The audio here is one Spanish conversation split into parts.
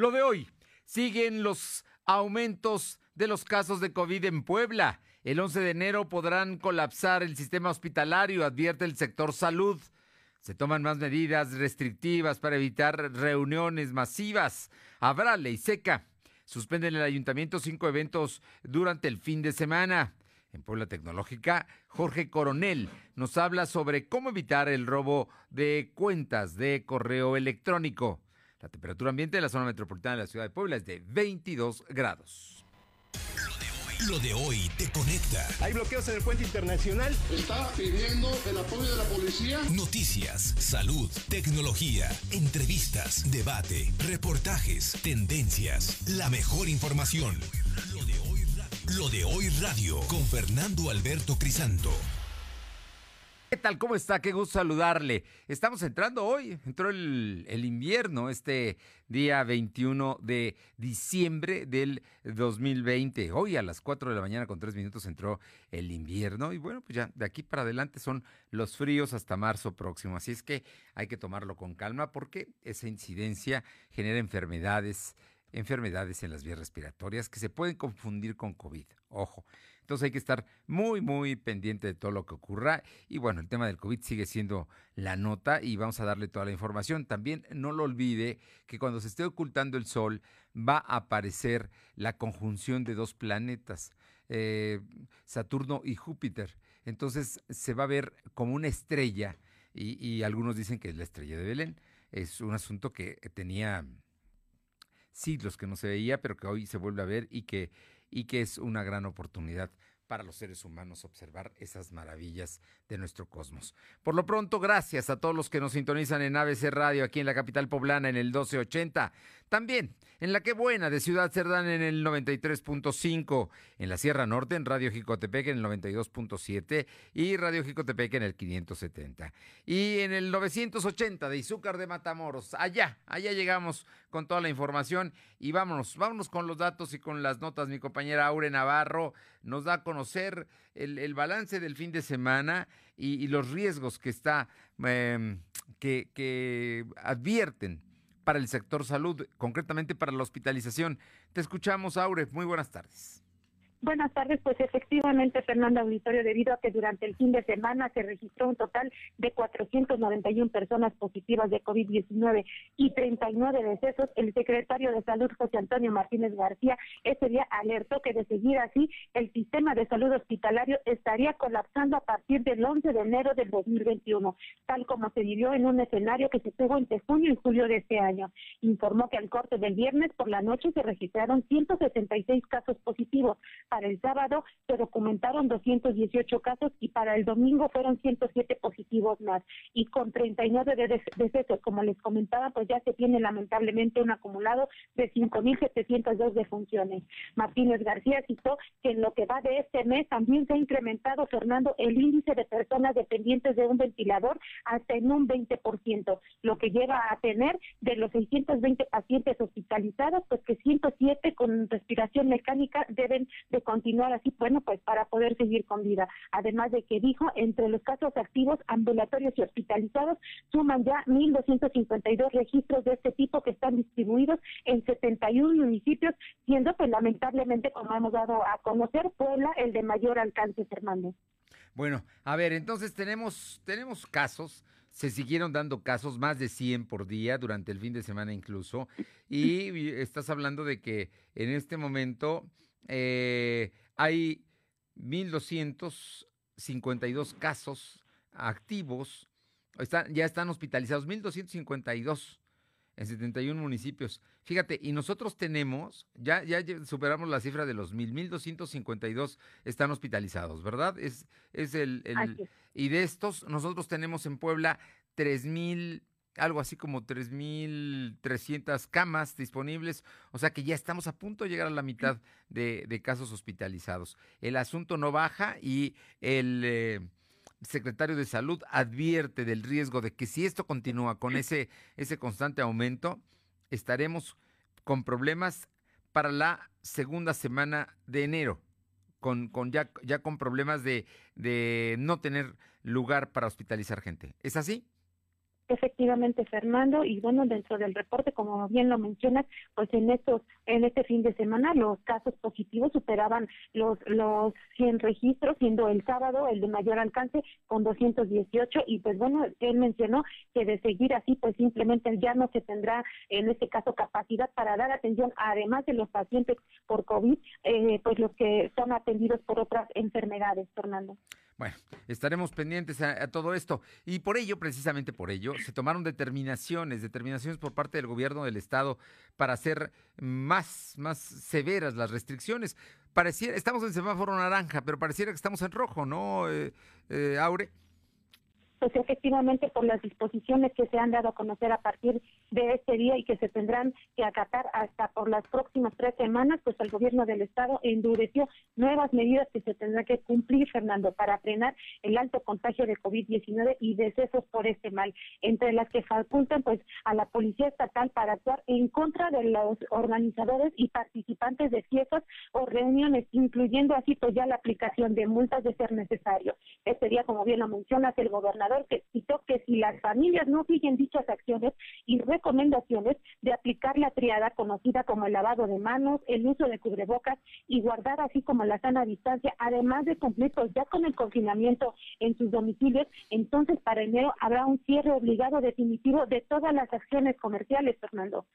Lo de hoy, siguen los aumentos de los casos de COVID en Puebla. El 11 de enero podrán colapsar el sistema hospitalario, advierte el sector salud. Se toman más medidas restrictivas para evitar reuniones masivas. Habrá ley seca. Suspenden el ayuntamiento cinco eventos durante el fin de semana. En Puebla Tecnológica, Jorge Coronel nos habla sobre cómo evitar el robo de cuentas de correo electrónico. La temperatura ambiente de la zona metropolitana de la ciudad de Puebla es de 22 grados. Lo de hoy te conecta. Hay bloqueos en el puente internacional. Está pidiendo el apoyo de la policía. Noticias, salud, tecnología, entrevistas, debate, reportajes, tendencias, la mejor información. Lo de hoy, Lo de hoy radio con Fernando Alberto Crisanto. ¿Qué tal? ¿Cómo está? Qué gusto saludarle. Estamos entrando hoy, entró el, invierno, este día 21 de diciembre del 2020. Hoy a las 4 de la mañana con 3 minutos entró el invierno y bueno, pues ya de aquí para adelante son los fríos hasta marzo próximo. Así es que hay que tomarlo con calma porque esa incidencia genera enfermedades, enfermedades en las vías respiratorias que se pueden confundir con COVID. Ojo. Entonces hay que estar muy, muy pendiente de todo lo que ocurra. Y bueno, el tema del COVID sigue siendo la nota y vamos a darle toda la información. También no lo olvide que cuando se esté ocultando el Sol va a aparecer la conjunción de dos planetas, eh, Saturno y Júpiter. Entonces se va a ver como una estrella y, y algunos dicen que es la estrella de Belén. Es un asunto que tenía siglos que no se veía, pero que hoy se vuelve a ver y que y que es una gran oportunidad para los seres humanos observar esas maravillas de nuestro cosmos. Por lo pronto, gracias a todos los que nos sintonizan en ABC Radio aquí en la capital poblana en el 1280. También en la que buena de Ciudad Cerdán en el 93.5, en la Sierra Norte en Radio Jicotepec en el 92.7 y Radio Jicotepec en el 570. Y en el 980 de Izúcar de Matamoros. Allá, allá llegamos con toda la información y vámonos, vámonos con los datos y con las notas. Mi compañera Aure Navarro nos da a conocer el, el balance del fin de semana y, los riesgos que está, eh, que, que advierten para el sector salud, concretamente para la hospitalización. Te escuchamos, Aure. Muy buenas tardes. Buenas tardes, pues efectivamente, Fernando Auditorio, debido a que durante el fin de semana se registró un total de 491 personas positivas de COVID-19 y 39 decesos, el secretario de Salud, José Antonio Martínez García, ese día alertó que de seguir así, el sistema de salud hospitalario estaría colapsando a partir del 11 de enero del 2021, tal como se vivió en un escenario que se tuvo entre junio y julio de este año. Informó que al corte del viernes por la noche se registraron 166 casos positivos, para el sábado se documentaron 218 casos y para el domingo fueron 107 positivos más. Y con 39 de decesos, como les comentaba, pues ya se tiene lamentablemente un acumulado de 5.702 defunciones. Martínez García citó que en lo que va de este mes también se ha incrementado, Fernando, el índice de personas dependientes de un ventilador hasta en un 20%, lo que lleva a tener de los 620 pacientes hospitalizados, pues que 107 con respiración mecánica deben de continuar así, bueno, pues para poder seguir con vida. Además de que dijo, entre los casos activos, ambulatorios y hospitalizados, suman ya 1.252 registros de este tipo que están distribuidos en 71 municipios, siendo pues lamentablemente, como hemos dado a conocer, Puebla el de mayor alcance, Fernando. Bueno, a ver, entonces tenemos, tenemos casos se siguieron dando casos, más de 100 por día durante el fin de semana incluso, y estás hablando de que en este momento eh, hay 1.252 casos activos, están, ya están hospitalizados, 1.252 en 71 municipios. Fíjate, y nosotros tenemos, ya, ya superamos la cifra de los 1.000, 1.252 están hospitalizados, ¿verdad? Es, es el, el y de estos, nosotros tenemos en Puebla 3.000 algo así como 3.300 camas disponibles, o sea que ya estamos a punto de llegar a la mitad de, casos hospitalizados. El asunto no baja y el eh, secretario de Salud advierte del riesgo de que si esto continúa con ese, ese constante aumento, estaremos con problemas para la segunda semana de enero. Con, con ya, ya con problemas de, de no tener lugar para hospitalizar gente. ¿Es así? Efectivamente, Fernando, y bueno, dentro del reporte, como bien lo mencionas, pues en estos, en este fin de semana los casos positivos superaban los los 100 registros, siendo el sábado el de mayor alcance con 218 y pues bueno, él mencionó que de seguir así, pues simplemente ya no se tendrá en este caso capacidad para dar atención, además de los pacientes por COVID, eh, pues los que son atendidos por otras enfermedades, Fernando. Bueno, estaremos pendientes a, todo esto y por ello, precisamente por ello, se tomaron determinaciones, determinaciones por parte del gobierno del estado para hacer más, más severas las restricciones. Pareciera, estamos en semáforo naranja, pero pareciera que estamos en rojo, ¿no, eh, eh, Aure? Pues efectivamente por las disposiciones que se han dado a conocer a partir de este día y que se tendrán que acatar hasta por las próximas tres semanas, pues el gobierno del estado endureció nuevas medidas que se tendrán que cumplir, Fernando, para frenar el alto contagio de COVID-19 y decesos por este mal, entre las que facultan pues a la policía estatal para actuar en contra de los organizadores y participantes de fiestas o reuniones, incluyendo así pues ya la aplicación de multas de ser necesario. Este día, como bien lo mencionas, el gobernador que citó que si las familias no siguen dichas acciones y recomendaciones de aplicar la triada conocida como el lavado de manos, el uso de cubrebocas y guardar así como la sana distancia, además de cumplir pues ya con el confinamiento en sus domicilios, entonces para enero habrá un cierre obligado definitivo de todas las acciones comerciales, Fernando.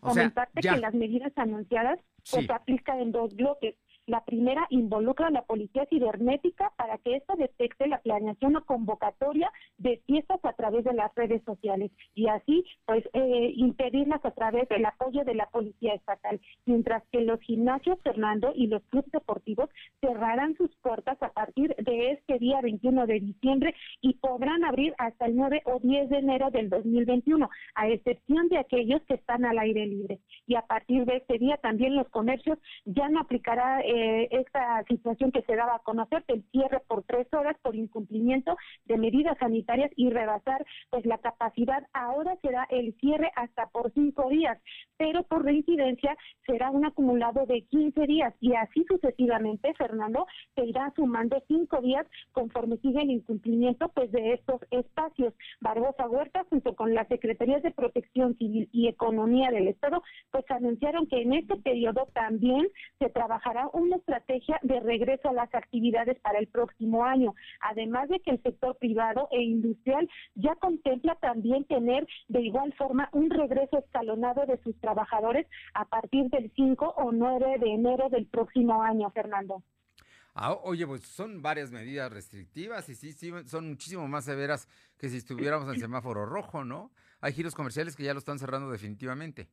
Comentarte que las medidas anunciadas pues, se aplican en dos bloques la primera involucra a la policía cibernética para que ésta detecte la planeación o convocatoria de fiestas a través de las redes sociales y así pues eh, impedirlas a través del apoyo de la policía estatal, mientras que los gimnasios Fernando y los clubes deportivos cerrarán sus puertas a partir de este día 21 de diciembre y podrán abrir hasta el 9 o 10 de enero del 2021, a excepción de aquellos que están al aire libre. Y a partir de este día también los comercios ya no aplicará eh, esta situación que se daba a conocer del cierre por tres horas por incumplimiento de medidas sanitarias y rebasar pues la capacidad. Ahora será el cierre hasta por cinco días, pero por reincidencia será un acumulado de 15 días y así sucesivamente, Fernando, se irá sumando cinco días conforme sigue el incumplimiento pues de estos espacios. Barbosa Huerta junto con las Secretarías de Protección Civil y Economía del Estado pues anunciaron que en este periodo también se trabajará un una estrategia de regreso a las actividades para el próximo año, además de que el sector privado e industrial ya contempla también tener de igual forma un regreso escalonado de sus trabajadores a partir del 5 o 9 de enero del próximo año, Fernando. Ah, oye, pues son varias medidas restrictivas y sí, sí, son muchísimo más severas que si estuviéramos en semáforo rojo, ¿no? Hay giros comerciales que ya lo están cerrando definitivamente.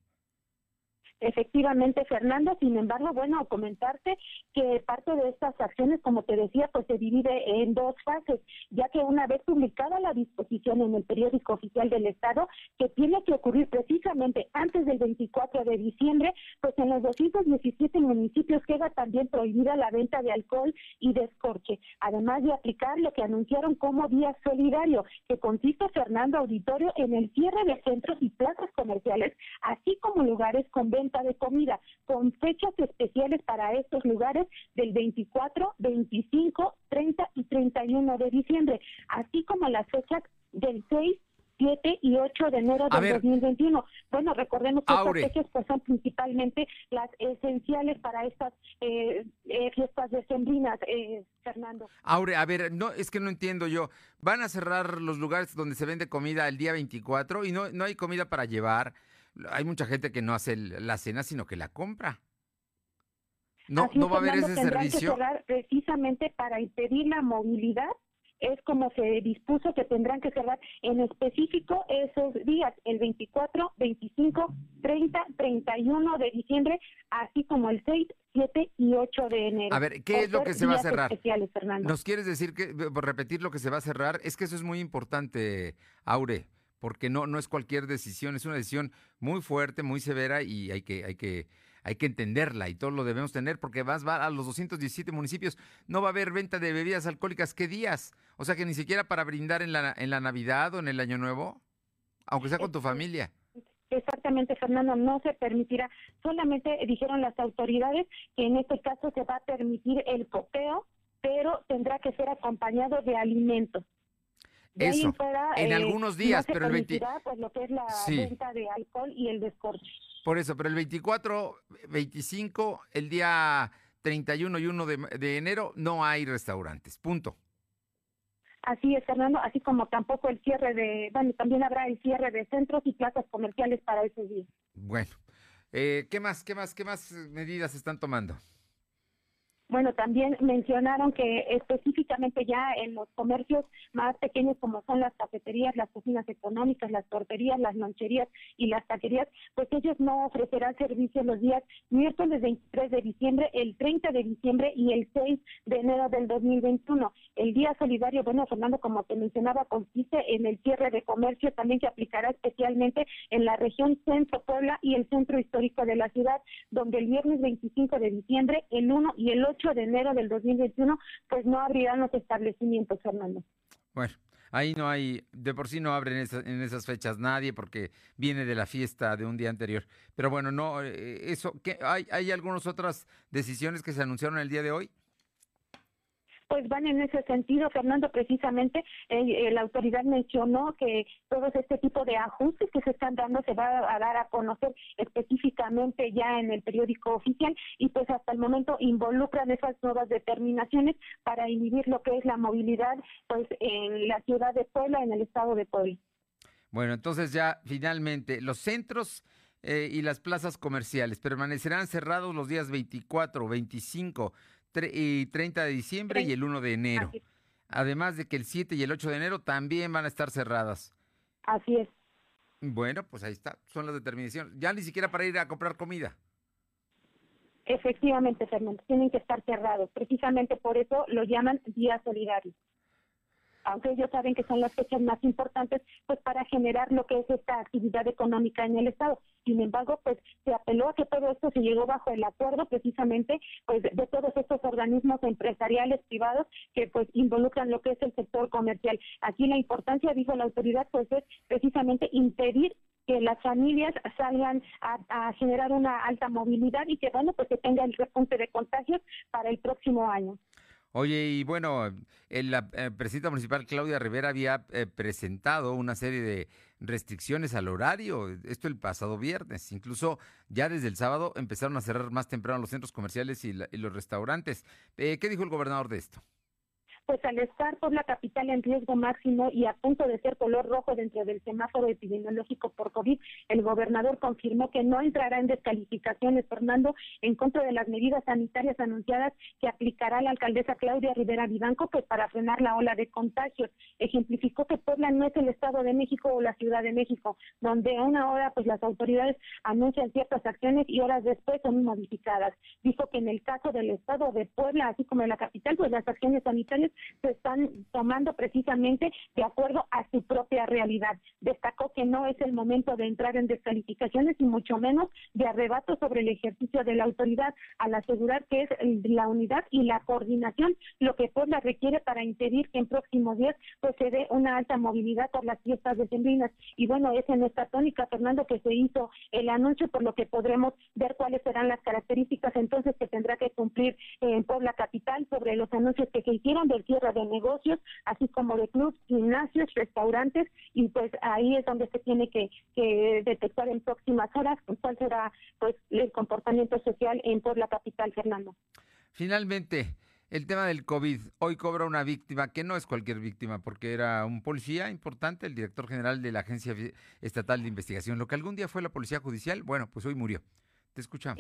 Efectivamente, Fernando, sin embargo, bueno, comentarte que parte de estas acciones, como te decía, pues se divide en dos fases, ya que una vez publicada la disposición en el periódico oficial del Estado, que tiene que ocurrir precisamente antes del 24 de diciembre, pues en los 217 municipios queda también prohibida la venta de alcohol y descorche, además de aplicar lo que anunciaron como día solidario, que consiste, Fernando Auditorio, en el cierre de centros y plazas comerciales, así como lugares con venta de comida, con fechas especiales para estos lugares del 24, 25, 30 y 31 de diciembre, así como las fechas del 6, 7 y 8 de enero del 2021. Bueno, recordemos que estas fechas pues, son principalmente las esenciales para estas eh, eh, fiestas decembrinas, eh, Fernando. Aure, a ver, no es que no entiendo yo. Van a cerrar los lugares donde se vende comida el día 24 y no, no hay comida para llevar hay mucha gente que no hace la cena, sino que la compra. No, no va a haber ese servicio. Que precisamente para impedir la movilidad es como se dispuso que tendrán que cerrar en específico esos días, el 24, 25, 30, 31 de diciembre, así como el 6, 7 y 8 de enero. A ver, ¿qué es lo que se va a cerrar? ¿Nos quieres decir que, por repetir lo que se va a cerrar? Es que eso es muy importante, Aure porque no, no es cualquier decisión, es una decisión muy fuerte, muy severa y hay que, hay que, hay que entenderla y todo lo debemos tener porque vas va a los 217 municipios, no va a haber venta de bebidas alcohólicas, ¿qué días? O sea que ni siquiera para brindar en la, en la Navidad o en el Año Nuevo, aunque sea con tu familia. Exactamente, Fernando, no se permitirá. Solamente dijeron las autoridades que en este caso se va a permitir el copeo, pero tendrá que ser acompañado de alimentos. Eso, en eh, algunos días, pero el 20... Pues lo que es la venta de alcohol y el descorche. Por eso, pero el 24, 25, el día 31 y 1 de, de enero no hay restaurantes, punto. Así es, Fernando, así como tampoco el cierre de, bueno, también habrá el cierre de centros y plazas comerciales para ese día. Bueno, eh, ¿qué más, qué más, qué más medidas están tomando? Bueno, también mencionaron que específicamente ya en los comercios más pequeños como son las cafeterías, las cocinas económicas, las torterías, las loncherías y las taquerías, pues ellos no ofrecerán servicio los días miércoles 23 de diciembre, el 30 de diciembre y el 6 de enero del 2021. El día solidario, bueno, Fernando, como te mencionaba, consiste en el cierre de comercio también que aplicará especialmente en la región centro Puebla y el centro histórico de la ciudad, donde el viernes 25 de diciembre, el 1 y el 8 de enero del 2021, pues no abrirán los establecimientos, Fernando. Bueno. Ahí no hay, de por sí no abren en esas fechas nadie porque viene de la fiesta de un día anterior. Pero bueno, no, eh, eso, ¿qué, hay, ¿hay algunas otras decisiones que se anunciaron el día de hoy? Pues van en ese sentido, Fernando, precisamente eh, la autoridad mencionó que todos este tipo de ajustes que se están dando se va a dar a conocer específicamente ya en el periódico oficial y pues hasta el momento involucran esas nuevas determinaciones para inhibir lo que es la movilidad pues en la ciudad de Puebla, en el estado de Puebla. Bueno, entonces ya finalmente los centros eh, y las plazas comerciales permanecerán cerrados los días 24, 25, y 30 de diciembre y el 1 de enero. Además de que el 7 y el 8 de enero también van a estar cerradas. Así es. Bueno, pues ahí está, son las determinaciones. Ya ni siquiera para ir a comprar comida. Efectivamente, Fernando, tienen que estar cerrados. Precisamente por eso lo llaman día solidario aunque ellos saben que son las fechas más importantes, pues para generar lo que es esta actividad económica en el Estado. Sin embargo, pues se apeló a que todo esto se llegó bajo el acuerdo precisamente pues de todos estos organismos empresariales privados que pues involucran lo que es el sector comercial. Aquí la importancia, dijo la autoridad, pues es precisamente impedir que las familias salgan a, generar una alta movilidad y que bueno pues se tenga el repunte de contagios para el próximo año. Oye, y bueno, la eh, presidenta municipal Claudia Rivera había eh, presentado una serie de restricciones al horario, esto el pasado viernes. Incluso ya desde el sábado empezaron a cerrar más temprano los centros comerciales y, los restaurantes. Eh, ¿Qué dijo el gobernador de esto? Pues al estar por la capital en riesgo máximo y a punto de ser color rojo dentro del semáforo epidemiológico por COVID, el gobernador confirmó que no entrará en descalificaciones, Fernando, en contra de las medidas sanitarias anunciadas que aplicará la alcaldesa Claudia Rivera Vivanco, pues para frenar la ola de contagios. Ejemplificó que Puebla no es el Estado de México o la Ciudad de México, donde a una hora pues las autoridades anuncian ciertas acciones y horas después son modificadas. Dijo que en el caso del Estado de Puebla, así como en la capital, pues las acciones sanitarias se están tomando precisamente de acuerdo a su propia realidad. Destacó que no es el momento de entrar en descalificaciones y mucho menos de arrebato sobre el ejercicio de la autoridad al asegurar que es la unidad y la coordinación lo que Puebla requiere para impedir que en próximos días pues se dé una alta movilidad por las fiestas decembrinas. Y bueno, es en esta tónica, Fernando, que se hizo el anuncio, por lo que podremos ver cuáles serán las características entonces que tendrá que cumplir Puebla Capital sobre los anuncios que se hicieron del cierre de negocios, así como de clubs, gimnasios, restaurantes, y pues ahí es donde se tiene que, detectar en próximas horas cuál será pues el comportamiento social en Puebla Capital, Fernando. Finalmente, el tema del COVID. Hoy cobra una víctima que no es cualquier víctima, porque era un policía importante, el director general de la Agencia Estatal de Investigación. Lo que algún día fue la Policía Judicial, bueno, pues hoy murió. Te escuchamos.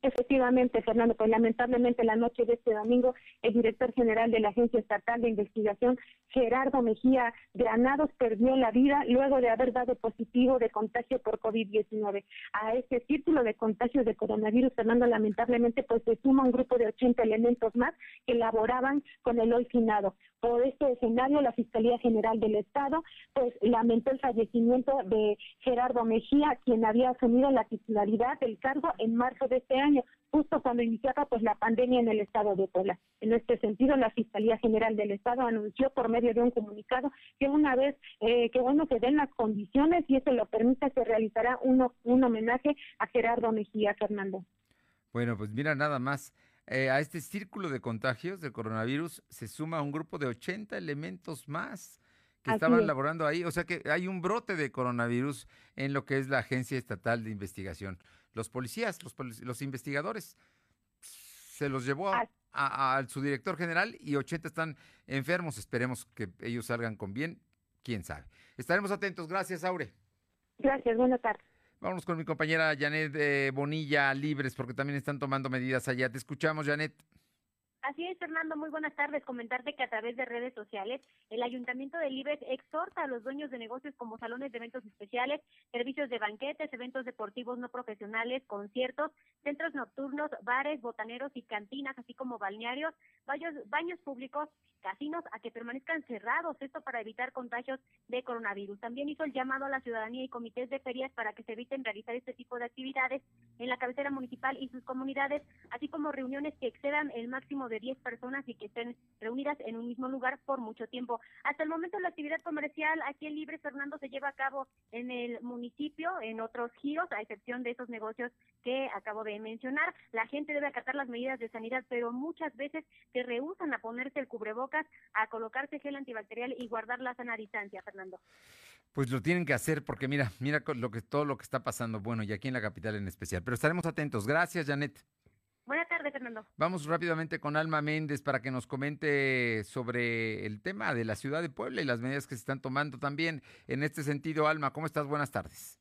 efectivamente, Fernando, pues lamentablemente la noche de este domingo, el director general de la Agencia Estatal de Investigación, Gerardo Mejía Granados, perdió la vida luego de haber dado positivo de contagio por COVID-19. A este círculo de contagios de coronavirus, Fernando, lamentablemente, pues se suma un grupo de 80 elementos más que laboraban con el hoy finado. Por este escenario, la Fiscalía General del Estado, pues lamentó el fallecimiento de Gerardo Mejía, quien había asumido la titularidad del caso en marzo de este año, justo cuando iniciaba pues la pandemia en el estado de Puebla. En este sentido, la Fiscalía General del Estado anunció por medio de un comunicado que una vez eh, que bueno se den las condiciones y eso lo permita, se realizará uno, un homenaje a Gerardo Mejía Fernando. Bueno, pues mira nada más. Eh, a este círculo de contagios de coronavirus se suma un grupo de 80 elementos más que estaban laborando ahí. O sea que hay un brote de coronavirus en lo que es la Agencia Estatal de Investigación. Los policías, los, los investigadores, se los llevó a, su director general y 80 están enfermos. Esperemos que ellos salgan con bien. Quién sabe. Estaremos atentos. Gracias, Aure. Gracias, buenas tardes. Vámonos con mi compañera Janet eh, Bonilla Libres, porque también están tomando medidas allá. Te escuchamos, Janet. Así es, Fernando, muy buenas tardes. Comentarte que a través de redes sociales, el Ayuntamiento de Libres exhorta a los dueños de negocios como salones de eventos especiales, servicios de banquetes, eventos deportivos no profesionales, conciertos, centros nocturnos, bares, botaneros y cantinas, así como balnearios, baños, baños públicos, casinos, a que permanezcan cerrados, esto para evitar contagios de coronavirus. También hizo el llamado a la ciudadanía y comités de ferias para que se eviten realizar este tipo de actividades en la cabecera municipal y sus comunidades, así como reuniones que excedan el máximo de 10 personas y que estén reunidas en un mismo lugar por mucho tiempo. Hasta el momento la actividad comercial aquí en Libre Fernando se lleva a cabo en el municipio, en otros giros, a excepción de esos negocios que acabo de mencionar. La gente debe acatar las medidas de sanidad, pero muchas veces se rehusan a ponerse el cubrebocas, a colocarse gel antibacterial y guardar la sana distancia, Fernando. Pues lo tienen que hacer porque mira, mira lo que todo lo que está pasando, bueno, y aquí en la capital en especial. Pero estaremos atentos. Gracias, Janet. Buenas tardes, Fernando. Vamos rápidamente con Alma Méndez para que nos comente sobre el tema de la ciudad de Puebla y las medidas que se están tomando también. En este sentido, Alma, ¿cómo estás? Buenas tardes.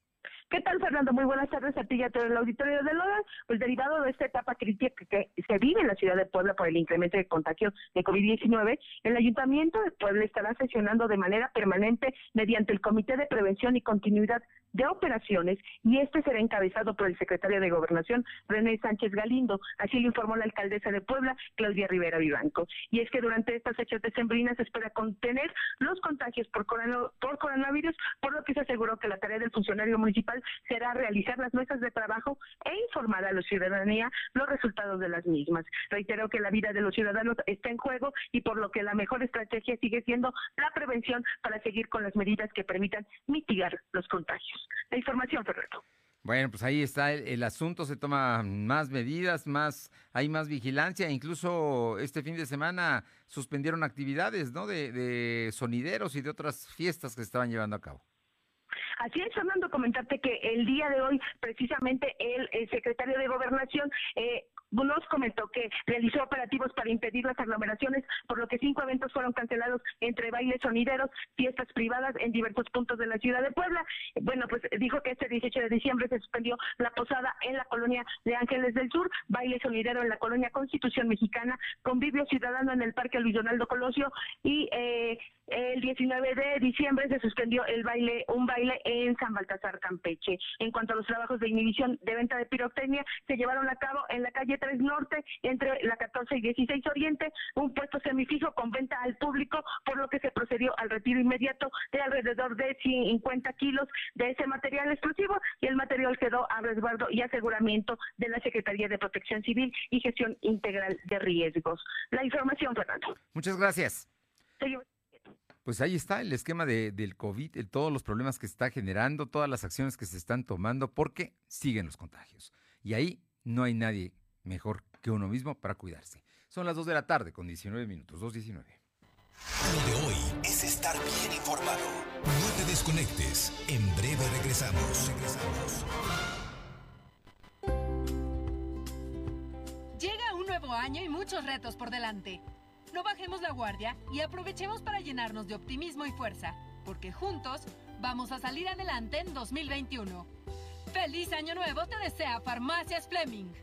¿Qué tal, Fernando? Muy buenas tardes a ti y a todo el auditorio de Lola. Pues derivado de esta etapa crítica que, vive en la ciudad de Puebla por el incremento de contagios de COVID-19, el Ayuntamiento de Puebla estará sesionando de manera permanente mediante el Comité de Prevención y Continuidad de Operaciones y este será encabezado por el secretario de Gobernación, René Sánchez Galindo. Así lo informó la alcaldesa de Puebla, Claudia Rivera Vivanco. Y es que durante estas fechas decembrinas se espera contener los contagios por, por coronavirus, por lo que se aseguró que la tarea del funcionario municipal será realizar las mesas de trabajo e informar a la ciudadanía los resultados de las mismas. Reitero que la vida de los ciudadanos está en juego y por lo que la mejor estrategia sigue siendo la prevención para seguir con las medidas que permitan mitigar los contagios. La información, Fernando. Bueno, pues ahí está el, asunto, se toma más medidas, más hay más vigilancia, incluso este fin de semana suspendieron actividades, ¿no? De, de sonideros y de otras fiestas que se estaban llevando a cabo. Así es, Fernando, comentarte que el día de hoy, precisamente, el, secretario de Gobernación eh, nos comentó que realizó operativos para impedir las aglomeraciones, por lo que cinco eventos fueron cancelados entre bailes sonideros, fiestas privadas en diversos puntos de la ciudad de Puebla. Bueno, pues dijo que este 18 de diciembre se suspendió la posada en la colonia de Ángeles del Sur, baile sonidero en la colonia Constitución Mexicana, convivio ciudadano en el Parque Luis Donaldo Colosio y eh, el 19 de diciembre se suspendió el baile, un baile en San Baltasar, Campeche. En cuanto a los trabajos de inhibición de venta de pirotecnia, se llevaron a cabo en la calle 3 Norte, entre la 14 y 16 Oriente, un puesto semifijo con venta al público, por lo que se procedió al retiro inmediato de alrededor de 50 kilos de ese material explosivo y el material quedó a resguardo y aseguramiento de la Secretaría de Protección Civil y Gestión Integral de Riesgos. La información, Fernando. Muchas gracias. Pues ahí está el esquema de, del COVID, todos los problemas que se está generando, todas las acciones que se están tomando, porque siguen los contagios. Y ahí no hay nadie mejor que uno mismo para cuidarse. Son las 2 de la tarde con 19 minutos, 2.19. Lo de hoy es estar bien informado. No te desconectes. En breve regresamos. Regresamos. Llega un nuevo año y muchos retos por delante. No bajemos la guardia y aprovechemos para llenarnos de optimismo y fuerza, porque juntos vamos a salir adelante en 2021. ¡Feliz Año Nuevo te desea Farmacias Fleming!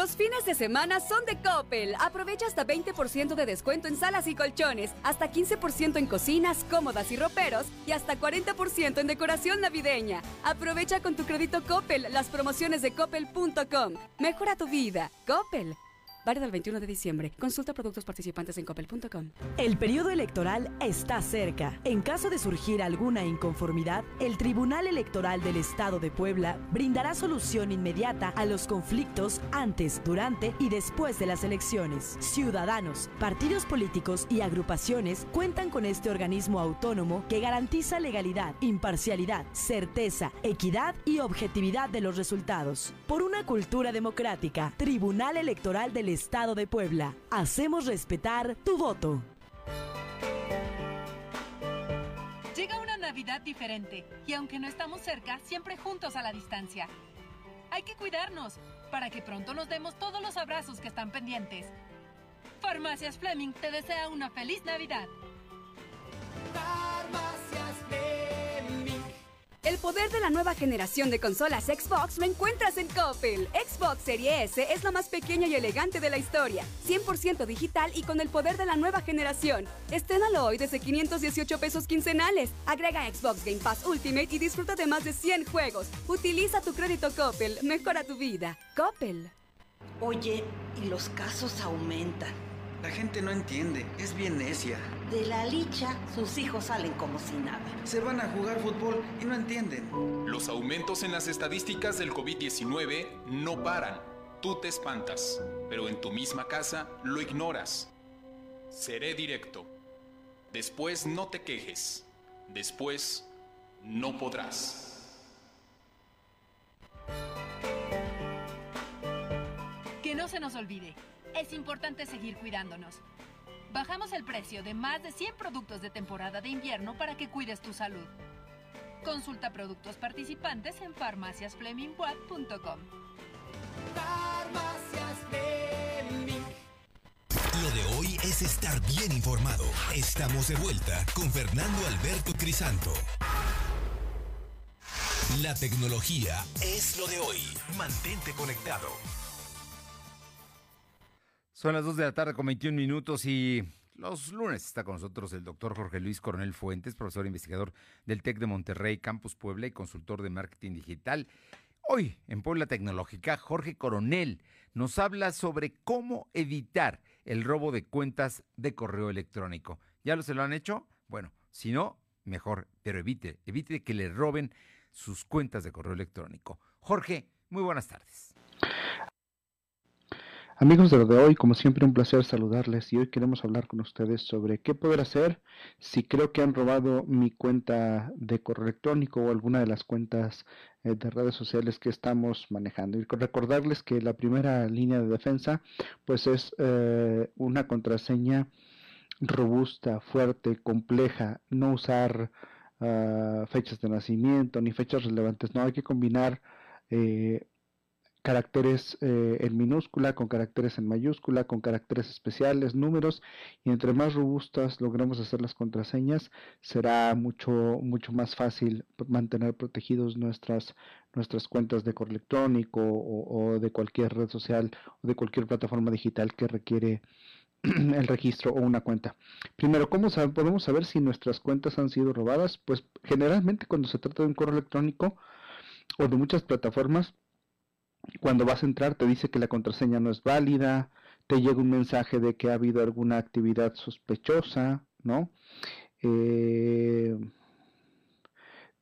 Los fines de semana son de Coppel. Aprovecha hasta 20% de descuento en salas y colchones, hasta 15% en cocinas, cómodas y roperos y hasta 40% en decoración navideña. Aprovecha con tu crédito Coppel las promociones de coppel.com. Mejora tu vida. Coppel. Válido el 21 de diciembre. Consulta productos participantes en copel.com. El periodo electoral está cerca. En caso de surgir alguna inconformidad, el Tribunal Electoral del Estado de Puebla brindará solución inmediata a los conflictos antes, durante y después de las elecciones. Ciudadanos, partidos políticos y agrupaciones cuentan con este organismo autónomo que garantiza legalidad, imparcialidad, certeza, equidad y objetividad de los resultados. Por una cultura democrática, Tribunal Electoral del Estado de Puebla. Hacemos respetar tu voto. Llega una Navidad diferente y aunque no estamos cerca, siempre juntos a la distancia. Hay que cuidarnos para que pronto nos demos todos los abrazos que están pendientes. Farmacias Fleming te desea una feliz Navidad. El poder de la nueva generación de consolas Xbox lo encuentras en Coppel. Xbox Serie S es la más pequeña y elegante de la historia, 100% digital y con el poder de la nueva generación. Estrénalo hoy desde 518 pesos quincenales. Agrega Xbox Game Pass Ultimate y disfruta de más de 100 juegos. Utiliza tu crédito Coppel, mejora tu vida. Coppel. Oye, y los casos aumentan. La gente no entiende, es bien necia. De la licha, sus hijos salen como si nada. Se van a jugar fútbol y no entienden. Los aumentos en las estadísticas del COVID-19 no paran. Tú te espantas, pero en tu misma casa lo ignoras. Seré directo. Después no te quejes. Después no podrás. Que no se nos olvide es importante seguir cuidándonos. Bajamos el precio de más de 100 productos de temporada de invierno para que cuides tu salud. Consulta productos participantes en farmaciasflemingweb.com. Farmacias Fleming. Lo de hoy es estar bien informado. Estamos de vuelta con Fernando Alberto Crisanto. La tecnología es lo de hoy. Mantente conectado. Son las 2 de la tarde con 21 minutos y los lunes está con nosotros el doctor Jorge Luis Coronel Fuentes, profesor investigador del TEC de Monterrey, Campus Puebla y consultor de marketing digital. Hoy, en Puebla Tecnológica, Jorge Coronel nos habla sobre cómo evitar el robo de cuentas de correo electrónico. ¿Ya lo se lo han hecho? Bueno, si no, mejor, pero evite, evite que le roben sus cuentas de correo electrónico. Jorge, muy buenas tardes. Amigos de lo de hoy, como siempre un placer saludarles y hoy queremos hablar con ustedes sobre qué poder hacer si creo que han robado mi cuenta de correo electrónico o alguna de las cuentas eh, de redes sociales que estamos manejando. Y recordarles que la primera línea de defensa pues es eh, una contraseña robusta, fuerte, compleja, no usar ah, fechas de nacimiento ni fechas relevantes, no hay que combinar eh, caracteres eh, en minúscula, con caracteres en mayúscula, con caracteres especiales, números, y entre más robustas logremos hacer las contraseñas, será mucho, mucho más fácil mantener protegidos nuestras, nuestras cuentas de correo electrónico o, de cualquier red social o de cualquier plataforma digital que requiere el registro o una cuenta. Primero, ¿cómo podemos saber si nuestras cuentas han sido robadas? Pues generalmente cuando se trata de un correo electrónico o de muchas plataformas, cuando vas a entrar te dice que la contraseña no es válida, te llega un mensaje de que ha habido alguna actividad sospechosa, ¿no? Eh,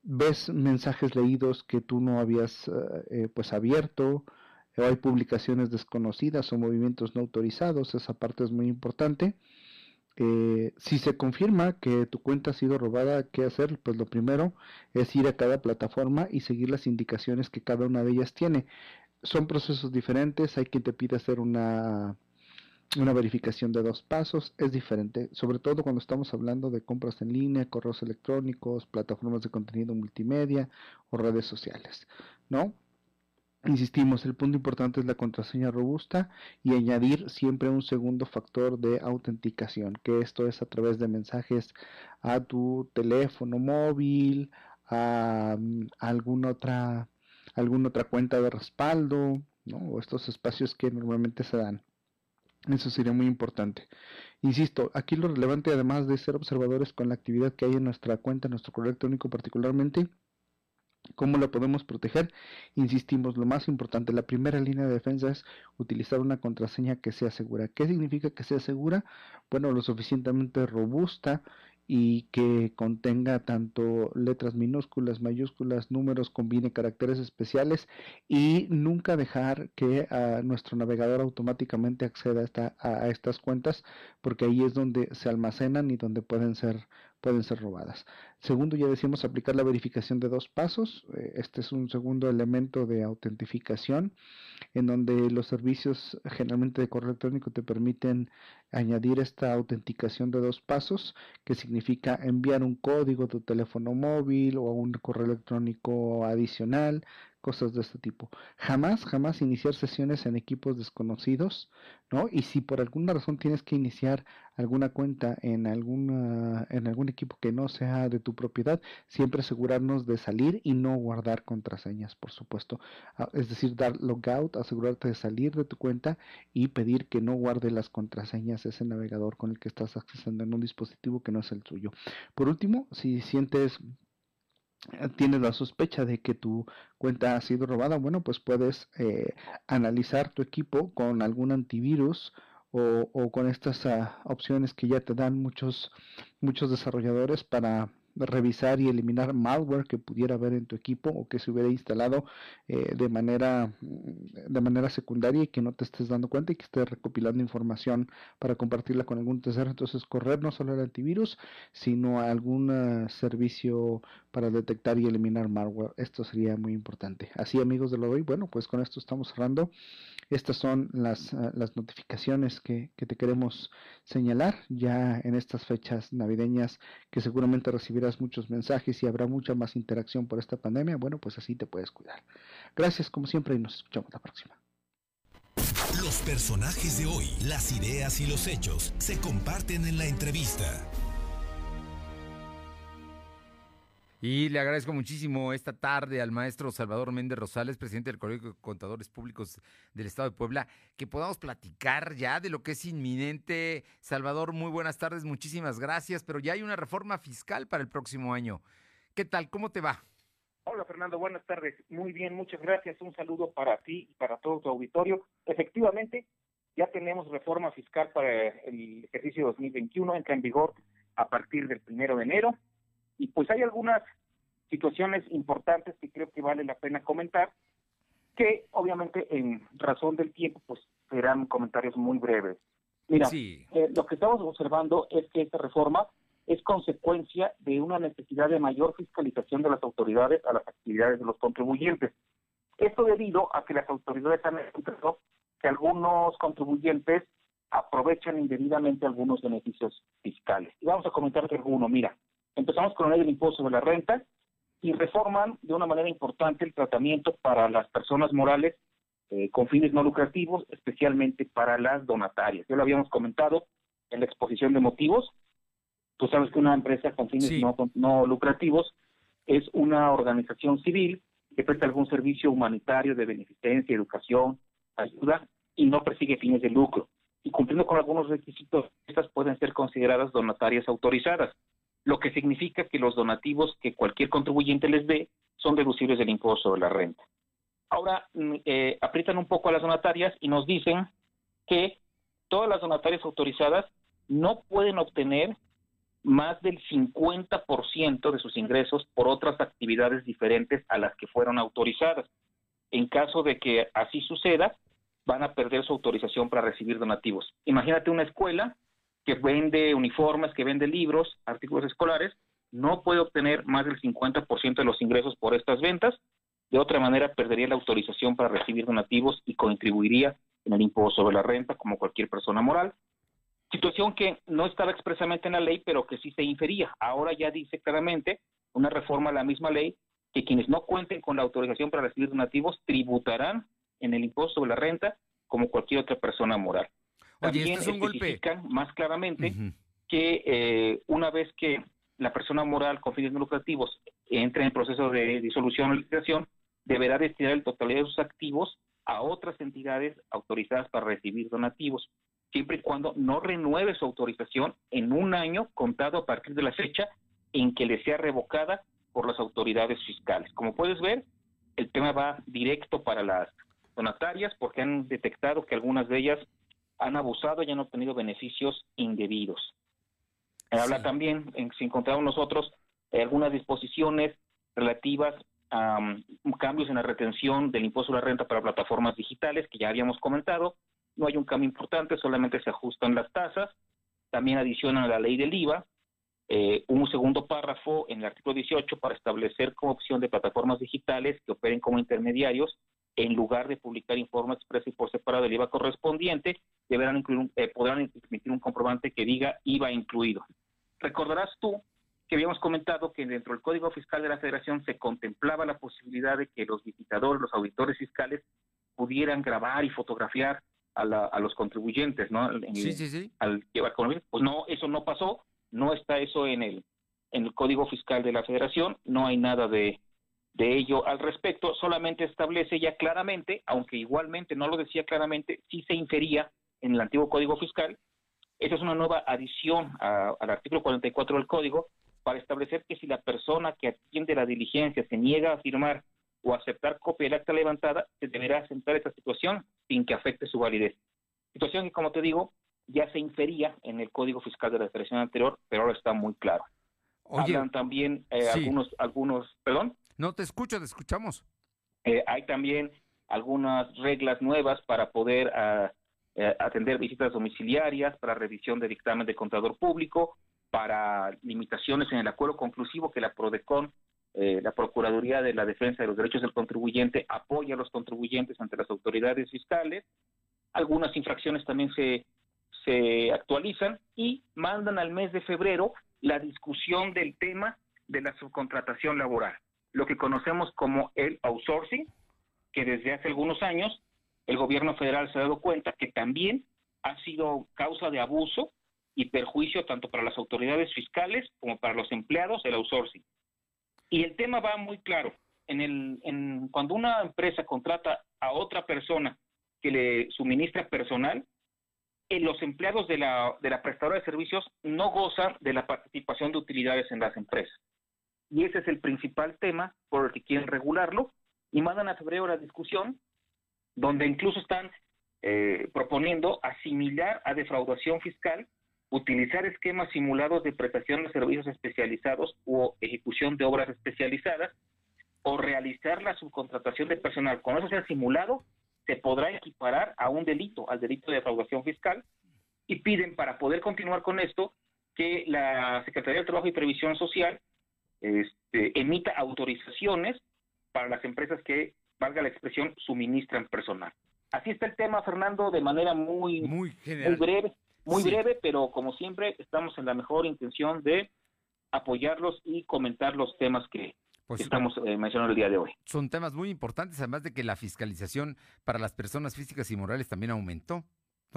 ves mensajes leídos que tú no habías eh, pues abierto, hay publicaciones desconocidas o movimientos no autorizados, esa parte es muy importante. Eh, si se confirma que tu cuenta ha sido robada, ¿qué hacer? Pues lo primero es ir a cada plataforma y seguir las indicaciones que cada una de ellas tiene son procesos diferentes, hay quien te pide hacer una, una verificación de dos pasos, es diferente, sobre todo cuando estamos hablando de compras en línea, correos electrónicos, plataformas de contenido multimedia o redes sociales, ¿no? Insistimos, el punto importante es la contraseña robusta y añadir siempre un segundo factor de autenticación, que esto es a través de mensajes a tu teléfono móvil, a, a alguna otra alguna otra cuenta de respaldo, ¿no? o estos espacios que normalmente se dan. Eso sería muy importante. Insisto, aquí lo relevante, además de ser observadores con la actividad que hay en nuestra cuenta, en nuestro correo electrónico particularmente, ¿Cómo lo podemos proteger? Insistimos, lo más importante, la primera línea de defensa es utilizar una contraseña que sea segura. ¿Qué significa que sea segura? Bueno, lo suficientemente robusta y que contenga tanto letras minúsculas, mayúsculas, números, combine caracteres especiales y nunca dejar que a nuestro navegador automáticamente acceda a, a, estas cuentas porque ahí es donde se almacenan y donde pueden ser pueden ser robadas. Segundo, ya decíamos aplicar la verificación de dos pasos. Eh, este es un segundo elemento de autentificación en donde los servicios generalmente de correo electrónico te permiten añadir esta autenticación de dos pasos, que significa enviar un código de tu teléfono móvil o un correo electrónico adicional cosas de este tipo. Jamás, jamás iniciar sesiones en equipos desconocidos, ¿no? Y si por alguna razón tienes que iniciar alguna cuenta en alguna, en algún equipo que no sea de tu propiedad, siempre asegurarnos de salir y no guardar contraseñas, por supuesto. Ah, es decir, dar logout, asegurarte de salir de tu cuenta y pedir que no guarde las contraseñas ese navegador con el que estás accesando en un dispositivo que no es el tuyo. Por último, si sientes tienes la sospecha de que tu cuenta ha sido robada, bueno, pues puedes eh, analizar tu equipo con algún antivirus o, con estas ah, opciones que ya te dan muchos, muchos desarrolladores para revisar y eliminar malware que pudiera haber en tu equipo o que se hubiera instalado eh, de manera mm, de manera secundaria y que no te estés dando cuenta y que estés recopilando información para compartirla con algún tercero. Entonces correr no solo el antivirus sino algún ah, servicio para detectar y eliminar malware. Esto sería muy importante. Así amigos de lo doy bueno pues con esto estamos cerrando. Estas son las, ah, las notificaciones que, que te queremos señalar ya en estas fechas navideñas que seguramente recibirás muchos mensajes y habrá mucha más interacción por esta pandemia, bueno, pues así te puedes cuidar. Gracias como siempre y nos escuchamos la próxima. Los personajes de hoy, las ideas y los hechos se comparten en la entrevista. Y le agradezco muchísimo esta tarde al maestro Salvador Méndez Rosales, presidente del Colegio de Contadores Públicos del Estado de Puebla, que podamos platicar ya de lo que es inminente. Salvador, muy buenas tardes, muchísimas gracias, pero ya hay una reforma fiscal para el próximo año. ¿Qué tal? ¿Cómo te va? Hola Fernando, buenas tardes. Muy bien, muchas gracias. Un saludo para ti y para todo tu auditorio. Efectivamente, ya tenemos reforma fiscal para el ejercicio 2021, entra en vigor a partir del primero de enero y pues hay algunas situaciones importantes que creo que vale la pena comentar, que obviamente en razón del tiempo pues serán comentarios muy breves. Mira, eh, lo que estamos observando es que esta reforma es consecuencia de una necesidad de mayor fiscalización de las autoridades a las actividades de los contribuyentes. Esto debido a que las autoridades han encontrado que algunos contribuyentes aprovechan indebidamente algunos beneficios fiscales. Y vamos a comentar alguno. Mira, Empezamos con la ley del impuesto sobre la renta y reforman de una manera importante el tratamiento para las personas morales eh, con fines no lucrativos, especialmente para las donatarias. Ya lo habíamos comentado en la exposición de motivos. Tú sabes que una empresa con fines no, no lucrativos es una organización civil que presta algún servicio humanitario de beneficencia, educación, ayuda y no persigue fines de lucro. Y cumpliendo con algunos requisitos, estas pueden ser consideradas donatarias autorizadas lo que significa que los donativos que cualquier contribuyente les dé son deducibles del impuesto sobre la renta. Ahora mm, eh, aprietan un poco a las donatarias y nos dicen que todas las donatarias autorizadas no pueden obtener más del 50% de sus ingresos por otras actividades diferentes a las que fueron autorizadas. En caso de que así suceda, van a perder su autorización para recibir donativos. Imagínate una escuela que vende uniformes, que vende libros, artículos escolares, no puede obtener más del 50% de los ingresos por estas ventas. De otra manera, perdería la autorización para recibir donativos y contribuiría en el impuesto sobre la renta como cualquier persona moral. Situación que no estaba expresamente en la ley, pero que sí se infería. Ahora ya dice claramente una reforma a la misma ley que quienes no cuenten con la autorización para recibir donativos tributarán en el impuesto sobre la renta como cualquier otra persona moral. También especifican más claramente que eh, una vez que la persona moral con fines no lucrativos entre en proceso de disolución o liquidación, deberá destinar el totalidad de sus activos a otras entidades autorizadas para recibir donativos, siempre y cuando no renueve su autorización en un año contado a partir de la fecha en que le sea revocada por las autoridades fiscales. Como puedes ver, el tema va directo para las donatarias porque han detectado que algunas de ellas han abusado y han obtenido beneficios indebidos. Habla también, en, si encontramos nosotros, algunas disposiciones relativas a um, cambios en la retención del impuesto a la renta para plataformas digitales, que ya habíamos comentado. No hay un cambio importante, solamente se ajustan las tasas. También adicionan a la ley del IVA eh, un segundo párrafo en el artículo 18 para establecer como opción de plataformas digitales que operen como intermediarios en lugar de publicar informes expresos y por separado del IVA correspondiente, deberán incluir eh, podrán emitir un comprobante que diga IVA incluido. Recordarás tú que habíamos comentado que dentro del Código Fiscal de la Federación se contemplaba la posibilidad de que los visitadores, los auditores fiscales pudieran grabar y fotografiar a, los contribuyentes, ¿no? sí, sí, sí. Al llevar Pues no, eso no pasó no está eso en el, en el Código Fiscal de la Federación, no hay nada de, de ello al respecto, solamente establece ya claramente, aunque igualmente no lo decía claramente, sí se infería en el antiguo Código Fiscal, esa es una nueva adición al artículo 44 del Código para establecer que si la persona que atiende la diligencia se niega a firmar o aceptar copia del acta levantada, se deberá asentar esa situación sin que afecte su validez. Situación que, como te digo, ya se infería en el Código Fiscal de la Federación anterior, pero ahora está muy claro. Hablan también eh, algunos, algunos, perdón. No te escucho, te escuchamos. Eh, hay también algunas reglas nuevas para poder ah, eh, atender visitas domiciliarias, para revisión de dictamen de contador público, para limitaciones en el acuerdo conclusivo que la PRODECON, la Procuraduría de la Defensa de los Derechos del Contribuyente, apoya a los contribuyentes ante las autoridades fiscales. Algunas infracciones también se se actualizan y mandan al mes de febrero la discusión del tema de la subcontratación laboral, lo que conocemos como el outsourcing, que desde hace algunos años el gobierno federal se ha dado cuenta que también ha sido causa de abuso y perjuicio tanto para las autoridades fiscales como para los empleados el outsourcing. Y el tema va muy claro. En el, cuando una empresa contrata a otra persona que le suministra personal, los empleados de la, de la prestadora de servicios no gozan de la participación de utilidades en las empresas. Y ese es el principal tema por el que quieren regularlo y mandan a febrero la discusión donde incluso están eh, proponiendo asimilar a defraudación fiscal utilizar esquemas simulados de prestación de servicios especializados o ejecución de obras especializadas o realizar la subcontratación de personal. Con eso sea simulado, se podrá equiparar a un delito, al delito de defraudación fiscal, y piden para poder continuar con esto que la Secretaría de Trabajo y Previsión Social este, emita autorizaciones para las empresas que, valga la expresión, suministran personal. Así está el tema, Fernando, de manera muy, muy, breve, muy breve, pero como siempre estamos en la mejor intención de apoyarlos y comentar los temas que, pues, estamos eh, mencionando el día de hoy. Son temas muy importantes, además de que la fiscalización para las personas físicas y morales también aumentó.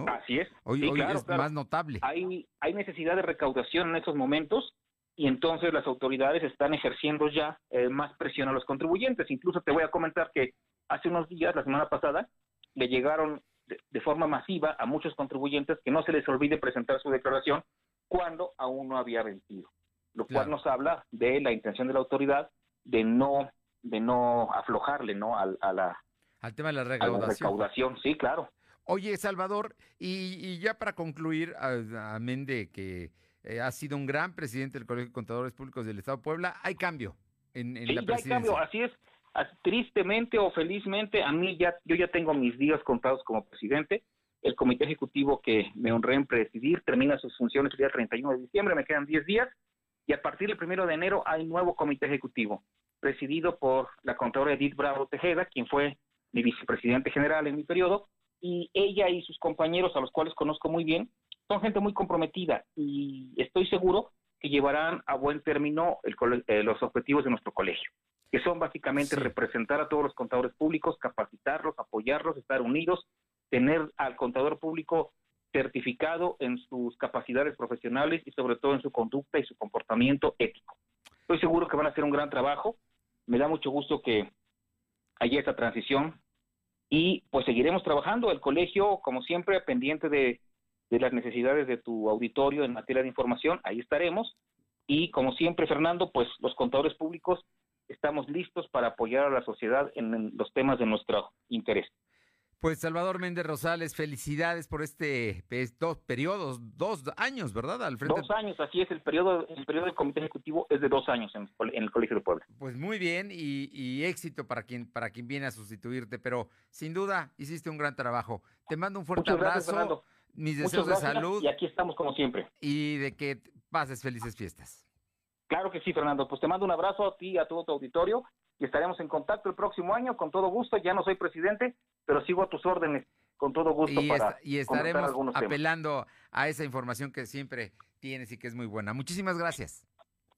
Así es. Hoy, es más notable. Hay, hay necesidad de recaudación en estos momentos y entonces las autoridades están ejerciendo ya eh, más presión a los contribuyentes. Incluso te voy a comentar que hace unos días, la semana pasada, le llegaron de, forma masiva a muchos contribuyentes que no se les olvide presentar su declaración cuando aún no había vencido, lo cual nos habla de la intención de la autoridad de no de no aflojarle no al, a la al tema de la recaudación. sí claro oye Salvador y, ya para concluir amén de que eh, ha sido un gran presidente del Colegio de Contadores Públicos del Estado de Puebla hay cambio en, en la presidencia. hay cambio así es. Tristemente o felizmente a mí ya yo ya tengo mis días contados como presidente. El comité ejecutivo que me honré en presidir termina sus funciones el día 31 de diciembre me quedan 10 días. Y a partir del primero de enero hay nuevo comité ejecutivo, presidido por la contadora Edith Bravo Tejeda, quien fue mi vicepresidente general en mi periodo, y ella y sus compañeros, a los cuales conozco muy bien, son gente muy comprometida y estoy seguro que llevarán a buen término eh, los objetivos de nuestro colegio, que son básicamente representar a todos los contadores públicos, capacitarlos, apoyarlos, estar unidos, tener al contador público certificado en sus capacidades profesionales y sobre todo en su conducta y su comportamiento ético. Estoy seguro que van a hacer un gran trabajo. Me da mucho gusto que haya esta transición y pues seguiremos trabajando. El colegio, como siempre, pendiente de, de las necesidades de tu auditorio en materia de información, ahí estaremos. Y como siempre, Fernando, pues los contadores públicos estamos listos para apoyar a la sociedad en los temas de nuestro interés. Pues Salvador Méndez Rosales, felicidades por este pues, dos periodos, dos años, ¿verdad? Al frente... Dos años, así es, el periodo, el periodo del comité ejecutivo es de dos años en, el Colegio de Puebla. Pues muy bien y, éxito para quien, para quien viene a sustituirte, pero sin duda hiciste un gran trabajo. Te mando un fuerte abrazo, mis deseos de salud. Y aquí estamos como siempre. Y de que pases felices fiestas. Claro que sí, Fernando. Pues te mando un abrazo a ti y a todo tu auditorio y estaremos en contacto el próximo año con todo gusto. Ya no soy presidente, pero sigo a tus órdenes con todo gusto y, para y estaremos apelando a esa información que siempre tienes y que es muy buena. Muchísimas gracias.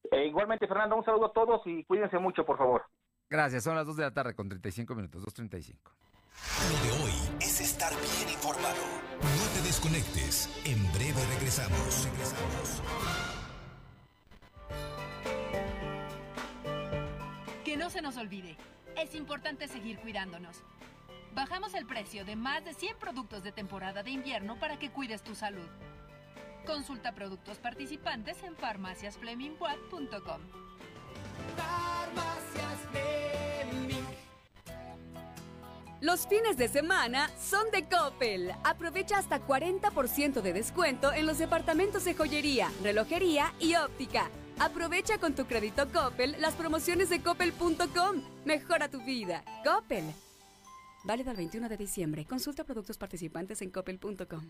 E igualmente, Fernando, un saludo a todos y cuídense mucho, por favor. Gracias, son las 2 de la tarde con 35 minutos, 2.35. Lo de hoy es estar bien informado. No te desconectes. En breve regresamos. Regresamos. Que no se nos olvide. Es importante seguir cuidándonos. Bajamos el precio de más de 100 productos de temporada de invierno para que cuides tu salud. Consulta productos participantes en farmaciasflemingwatt.com. Farmacias Fleming. Los fines de semana son de Coppel. Aprovecha hasta 40% de descuento en los departamentos de joyería, relojería y óptica. Aprovecha con tu crédito Coppel las promociones de coppel.com. Mejora tu vida. Coppel. Válido el 21 de diciembre. Consulta productos participantes en coppel.com.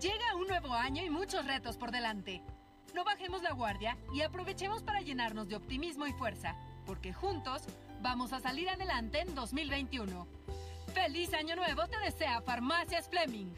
Llega un nuevo año y muchos retos por delante. No bajemos la guardia y aprovechemos para llenarnos de optimismo y fuerza, porque juntos vamos a salir adelante en 2021. ¡Feliz Año Nuevo te desea Farmacias Fleming!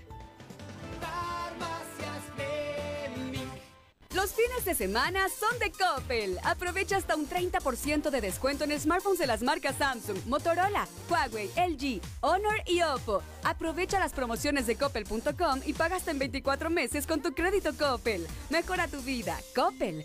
Los fines de semana son de Coppel. Aprovecha hasta un 30% de descuento en smartphones de las marcas Samsung, Motorola, Huawei, LG, Honor y Oppo. Aprovecha las promociones de coppel.com y paga hasta en 24 meses con tu crédito Coppel. Mejora tu vida. Coppel.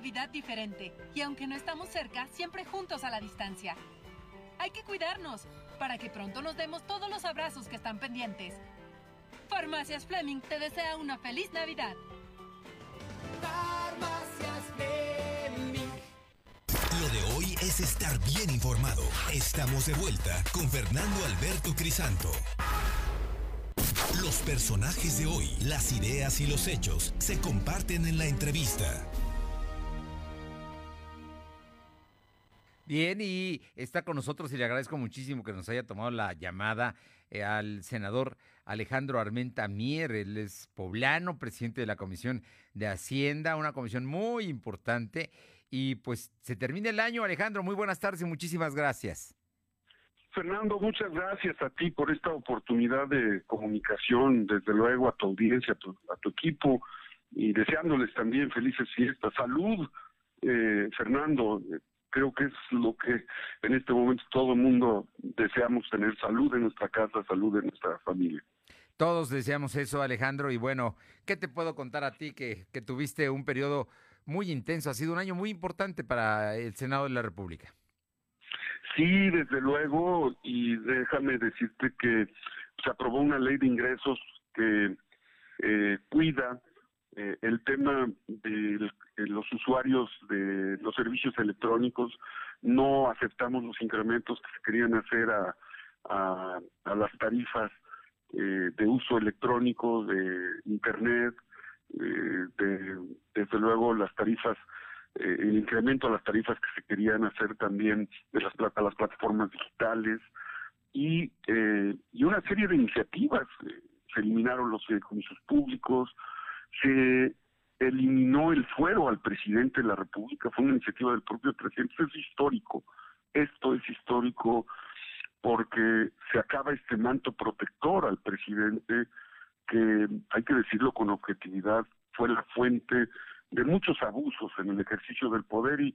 Navidad diferente y aunque no estamos cerca, siempre juntos a la distancia. Hay que cuidarnos para que pronto nos demos todos los abrazos que están pendientes. Farmacias Fleming te desea una feliz Navidad. Farmacias Fleming. Lo de hoy es estar bien informado. Estamos de vuelta con Fernando Alberto Crisanto. Los personajes de hoy, las ideas y los hechos se comparten en la entrevista. Bien, y está con nosotros y le agradezco muchísimo que nos haya tomado la llamada eh, al senador Alejandro Armenta Mier. Él es poblano, presidente de la Comisión de Hacienda, una comisión muy importante. Y pues se termina el año, Alejandro. Muy buenas tardes y muchísimas gracias. Fernando, muchas gracias a ti por esta oportunidad de comunicación, desde luego a tu audiencia, a tu, a tu equipo y deseándoles también felices fiestas. Salud, eh, Fernando, creo que es lo que en este momento todo el mundo deseamos tener salud en nuestra casa, salud en nuestra familia. Todos deseamos eso, Alejandro, y bueno, ¿qué te puedo contar a ti que, que tuviste un periodo muy intenso? Ha sido un año muy importante para el Senado de la República. Sí, desde luego, y déjame decirte que se aprobó una ley de ingresos que eh, cuida eh, el tema de los usuarios de los servicios electrónicos. No aceptamos los incrementos que se querían hacer a, las tarifas eh, de uso electrónico, de Internet, eh, de, desde luego las tarifas eh, el incremento a las tarifas que se querían hacer también de las, a las plataformas digitales y, eh, y una serie de iniciativas. Se eliminaron los fideicomisos públicos, se eliminó el fuero al presidente de la República, fue una iniciativa del propio presidente, es histórico, esto es histórico porque se acaba este manto protector al presidente que, hay que decirlo con objetividad, fue la fuente de muchos abusos en el ejercicio del poder y,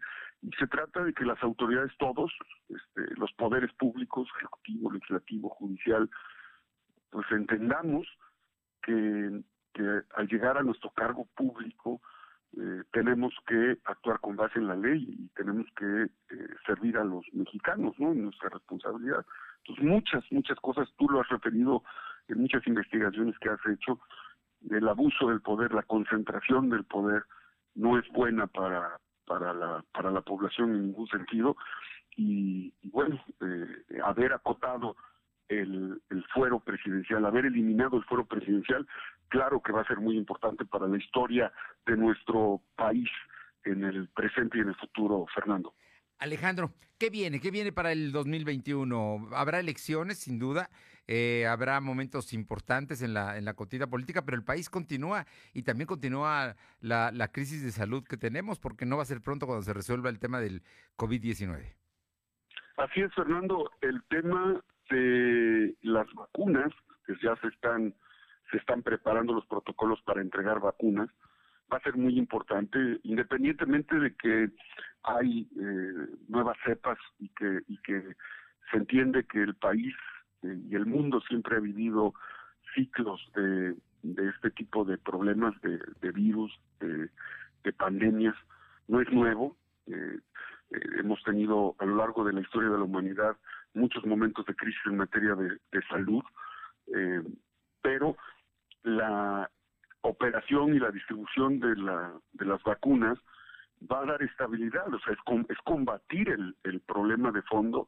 se trata de que las autoridades todos, este, los poderes públicos, ejecutivo, legislativo, judicial, pues entendamos que, al llegar a nuestro cargo público eh, tenemos que actuar con base en la ley y tenemos que eh, servir a los mexicanos, ¿no? En nuestra responsabilidad. Entonces muchas, muchas cosas, tú lo has referido en muchas investigaciones que has hecho, el abuso del poder, la concentración del poder, no es buena para, para, la, para la población en ningún sentido. Y, bueno, eh, haber acotado el, el fuero presidencial, haber eliminado el fuero presidencial, claro que va a ser muy importante para la historia de nuestro país en el presente y en el futuro, Fernando. Alejandro, ¿qué viene? ¿Qué viene para el 2021? Habrá elecciones, sin duda, eh, habrá momentos importantes en la, en la contienda política, pero el país continúa y también continúa la, la crisis de salud que tenemos, porque no va a ser pronto cuando se resuelva el tema del COVID-19. Así es, Fernando, el tema de las vacunas, que ya se están, se están preparando los protocolos para entregar vacunas, va a ser muy importante, independientemente de que hay eh, nuevas cepas y que, y que se entiende que el país eh, y el mundo siempre ha vivido ciclos de, de este tipo de problemas de, de virus, de, de, pandemias. No es nuevo. Eh, hemos tenido a lo largo de la historia de la humanidad muchos momentos de crisis en materia de, de salud, pero la operación y la distribución de, la, de las vacunas va a dar estabilidad, o sea, es, es combatir el, el problema de fondo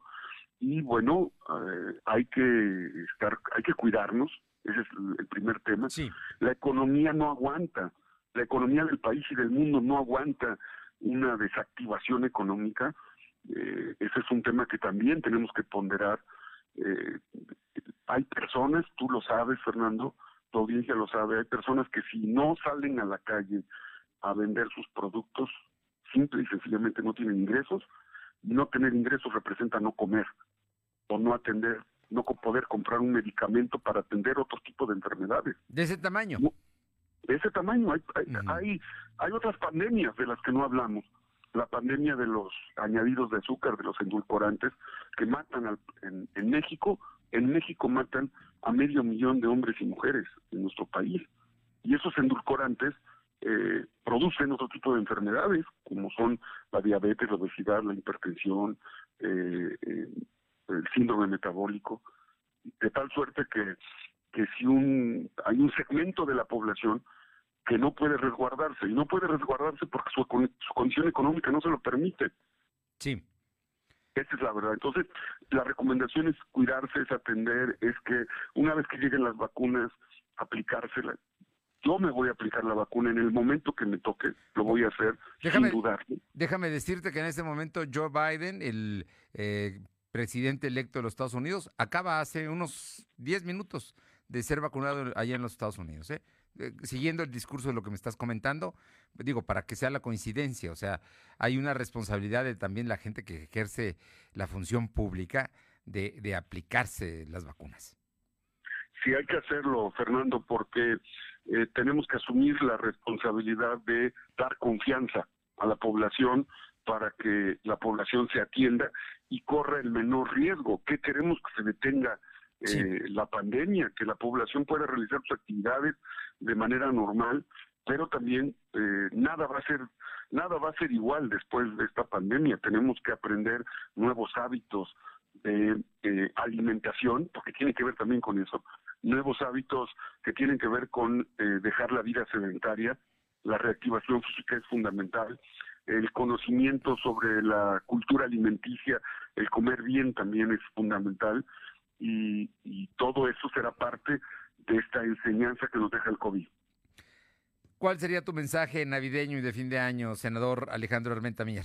y bueno, eh, hay que estar, hay que cuidarnos, ese es el primer tema. Sí. La economía no aguanta, la economía del país y del mundo no aguanta una desactivación económica, eh, ese es un tema que también tenemos que ponderar. Eh, hay personas, tú lo sabes, Fernando, tu audiencia lo sabe, hay personas que si no salen a la calle a vender sus productos, simple y sencillamente no tienen ingresos. No tener ingresos representa no comer o no atender, no poder comprar un medicamento para atender otro tipo de enfermedades. ¿De ese tamaño? de ese tamaño. Hay, hay, hay, otras pandemias de las que no hablamos. La pandemia de los añadidos de azúcar, de los endulcorantes, que matan al, en, México, en México matan a medio millón de hombres y mujeres en nuestro país. Y esos endulcorantes eh, producen otro tipo de enfermedades, como son la diabetes, la obesidad, la hipertensión, eh, eh, el síndrome metabólico, de tal suerte que, que si un, hay un segmento de la población que no puede resguardarse, y no puede resguardarse porque su, su condición económica no se lo permite. Sí. Esa es la verdad. Entonces, la recomendación es cuidarse, es atender, es que una vez que lleguen las vacunas, aplicárselas yo me voy a aplicar la vacuna en el momento que me toque, lo voy a hacer sin dudar. Déjame decirte que en este momento Joe Biden, el eh, presidente electo de los Estados Unidos, acaba hace unos 10 minutos de ser vacunado allá en los Estados Unidos. ¿eh? ¿Eh? Siguiendo el discurso de lo que me estás comentando, digo, para que sea la coincidencia, o sea, hay una responsabilidad de también la gente que ejerce la función pública de, de aplicarse las vacunas. Sí, hay que hacerlo, Fernando, porque eh, tenemos que asumir la responsabilidad de dar confianza a la población para que la población se atienda y corra el menor riesgo. ¿Qué queremos que se detenga eh, la pandemia? Que la población pueda realizar sus actividades de manera normal, pero también eh, nada va a ser nada va a ser igual después de esta pandemia. Tenemos que aprender nuevos hábitos de alimentación, porque tiene que ver también con eso, nuevos hábitos que tienen que ver con eh, dejar la vida sedentaria, la reactivación física es fundamental, el conocimiento sobre la cultura alimenticia, el comer bien también es fundamental y, todo eso será parte de esta enseñanza que nos deja el COVID. ¿Cuál sería tu mensaje navideño y de fin de año, senador Alejandro Armenta Mier?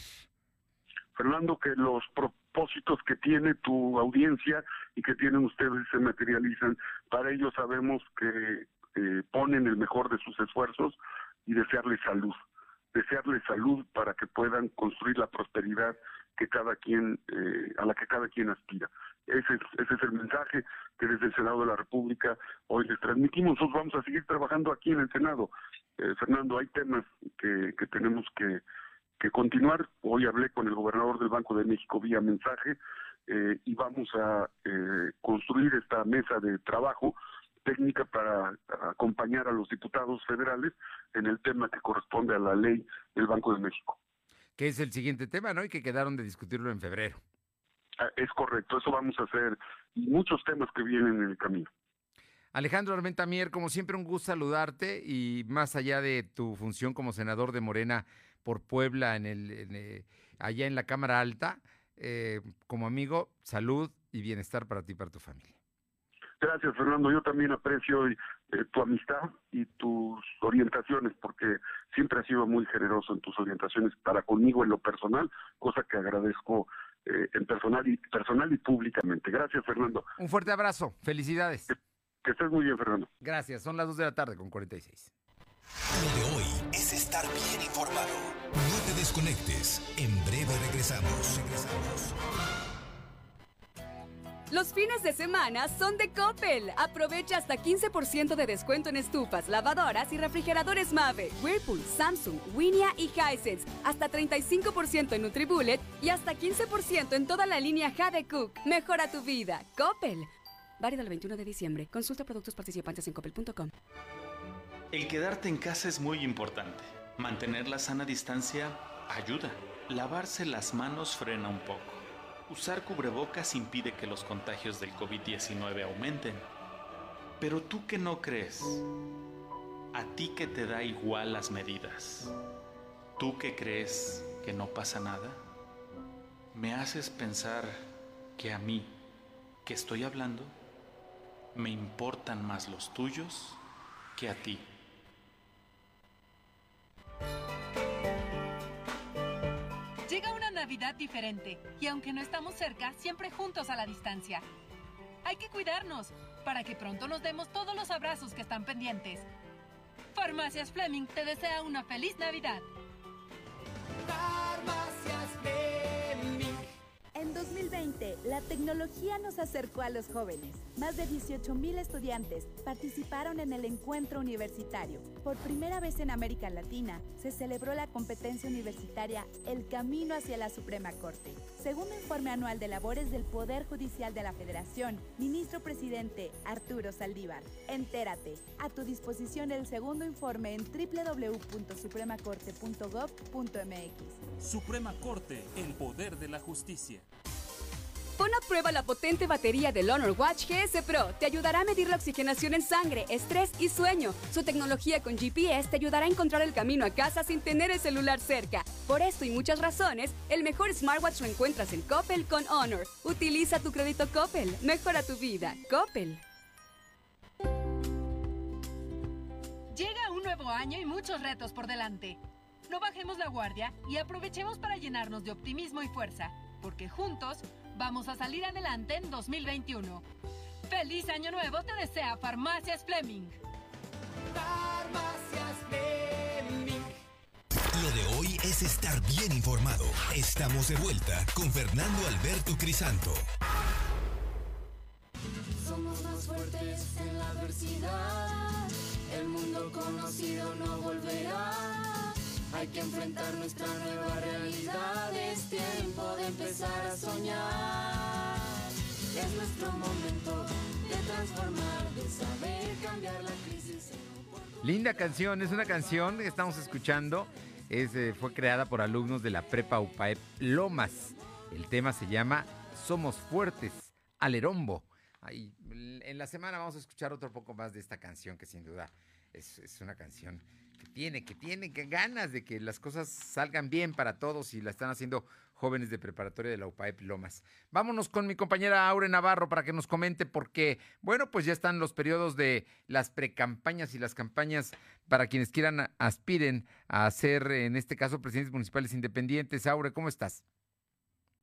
Fernando, que los propósitos que tiene tu audiencia y que tienen ustedes se materializan. Para ello sabemos que eh, ponen el mejor de sus esfuerzos y desearles salud. Desearles salud para que puedan construir la prosperidad que cada quien, eh, a la que cada quien aspira. Ese es, ese es el mensaje que desde el Senado de la República hoy les transmitimos. Nosotros vamos a seguir trabajando aquí en el Senado. Eh, Fernando, hay temas que, tenemos que, que continuar. Hoy hablé con el gobernador del Banco de México vía mensaje eh, y vamos a eh, construir esta mesa de trabajo técnica para acompañar a los diputados federales en el tema que corresponde a la ley del Banco de México. Que es el siguiente tema, ¿no? Y que quedaron de discutirlo en febrero. Ah, es correcto, eso vamos a hacer y muchos temas que vienen en el camino. Alejandro Armenta Mier, como siempre, un gusto saludarte y más allá de tu función como senador de Morena por Puebla, en el, eh, allá en la Cámara Alta, eh, como amigo, salud y bienestar para ti y para tu familia. Gracias, Fernando. Yo también aprecio eh, tu amistad y tus orientaciones, porque siempre has sido muy generoso en tus orientaciones para conmigo en lo personal, cosa que agradezco eh, en personal y, personal y públicamente. Gracias, Fernando. Un fuerte abrazo. Felicidades. Que, que estés muy bien, Fernando. Gracias. Son las 2 de la tarde con 46. Lo de hoy es estar bien informado. No te desconectes. En breve regresamos. Regresamos. Los fines de semana son de Coppel. Aprovecha hasta 15% de descuento en estufas, lavadoras y refrigeradores Mave, Whirlpool, Samsung, Winia y Hisense. Hasta 35% en Nutribullet y hasta 15% en toda la línea Jade Cook. Mejora tu vida. Coppel. Válido el 21 de diciembre. Consulta productos participantes en coppel.com. El quedarte en casa es muy importante. Mantener la sana distancia ayuda. Lavarse las manos frena un poco. Usar cubrebocas impide que los contagios del COVID-19 aumenten. Pero tú que no crees, a ti que te da igual las medidas, tú que crees que no pasa nada, me haces pensar que a mí, que estoy hablando, me importan más los tuyos que a ti. Diferente y aunque no estamos cerca, siempre juntos a la distancia. Hay que cuidarnos para que pronto nos demos todos los abrazos que están pendientes. Farmacias Fleming te desea una feliz Navidad. 2020, la tecnología nos acercó a los jóvenes. Más de 18 mil estudiantes participaron en el encuentro universitario. Por primera vez en América Latina, se celebró la competencia universitaria El Camino hacia la Suprema Corte. Segundo informe anual de labores del Poder Judicial de la Federación, ministro presidente Arturo Saldívar. Entérate. A tu disposición el segundo informe en www.supremacorte.gov.mx. Suprema Corte, el poder de la justicia. Pon a prueba la potente batería del Honor Watch GS Pro. Te ayudará a medir la oxigenación en sangre, estrés y sueño. Su tecnología con GPS te ayudará a encontrar el camino a casa sin tener el celular cerca. Por esto y muchas razones, el mejor smartwatch lo encuentras en Coppel con Honor. Utiliza tu crédito Coppel. Mejora tu vida. Coppel. Llega un nuevo año y muchos retos por delante. No bajemos la guardia y aprovechemos para llenarnos de optimismo y fuerza, porque juntos vamos a salir adelante en 2021. ¡Feliz Año Nuevo te desea Farmacias Fleming! Farmacias Fleming. Lo de hoy es estar bien informado. Estamos de vuelta con Fernando Alberto Crisanto. Nuestro momento de transformar, de saber cambiar la crisis en Linda canción, es una canción que estamos escuchando. Es, eh, fue creada por alumnos de la Prepa UPAEP Lomas. El tema se llama Somos Fuertes, Alerombo. En la semana vamos a escuchar otro poco más de esta canción que sin duda es, es una canción que tiene, que tiene que ganas de que las cosas salgan bien para todos y la están haciendo jóvenes de preparatoria de la UPAEP Lomas. Vámonos con mi compañera Aure Navarro para que nos comente porque, bueno, pues ya están los periodos de las precampañas y las campañas para quienes quieran aspiren a ser, en este caso, presidentes municipales independientes. Aure, ¿cómo estás?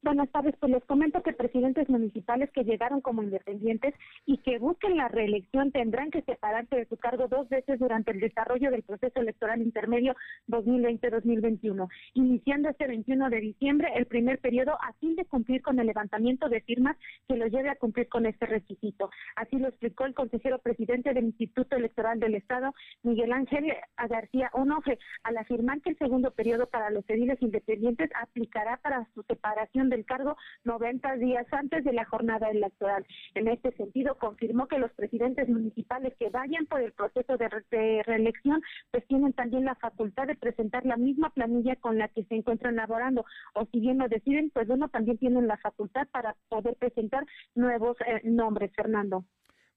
Buenas tardes, pues les comento que presidentes municipales que llegaron como independientes y que busquen la reelección tendrán que separarse de su cargo dos veces durante el desarrollo del proceso electoral intermedio 2020-2021, iniciando este 21 de diciembre el primer periodo a fin de cumplir con el levantamiento de firmas que lo lleve a cumplir con este requisito. Así lo explicó el consejero presidente del Instituto Electoral del Estado, Miguel Ángel García Onofre, al afirmar que el segundo periodo para los ediles independientes aplicará para su separación del cargo 90 días antes de la jornada electoral. En este sentido, confirmó que los presidentes municipales que vayan por el proceso de, reelección, pues tienen también la facultad de presentar la misma planilla con la que se encuentran laborando, o si bien lo deciden, pues bueno, también tienen la facultad para poder presentar nuevos eh, nombres, Fernando.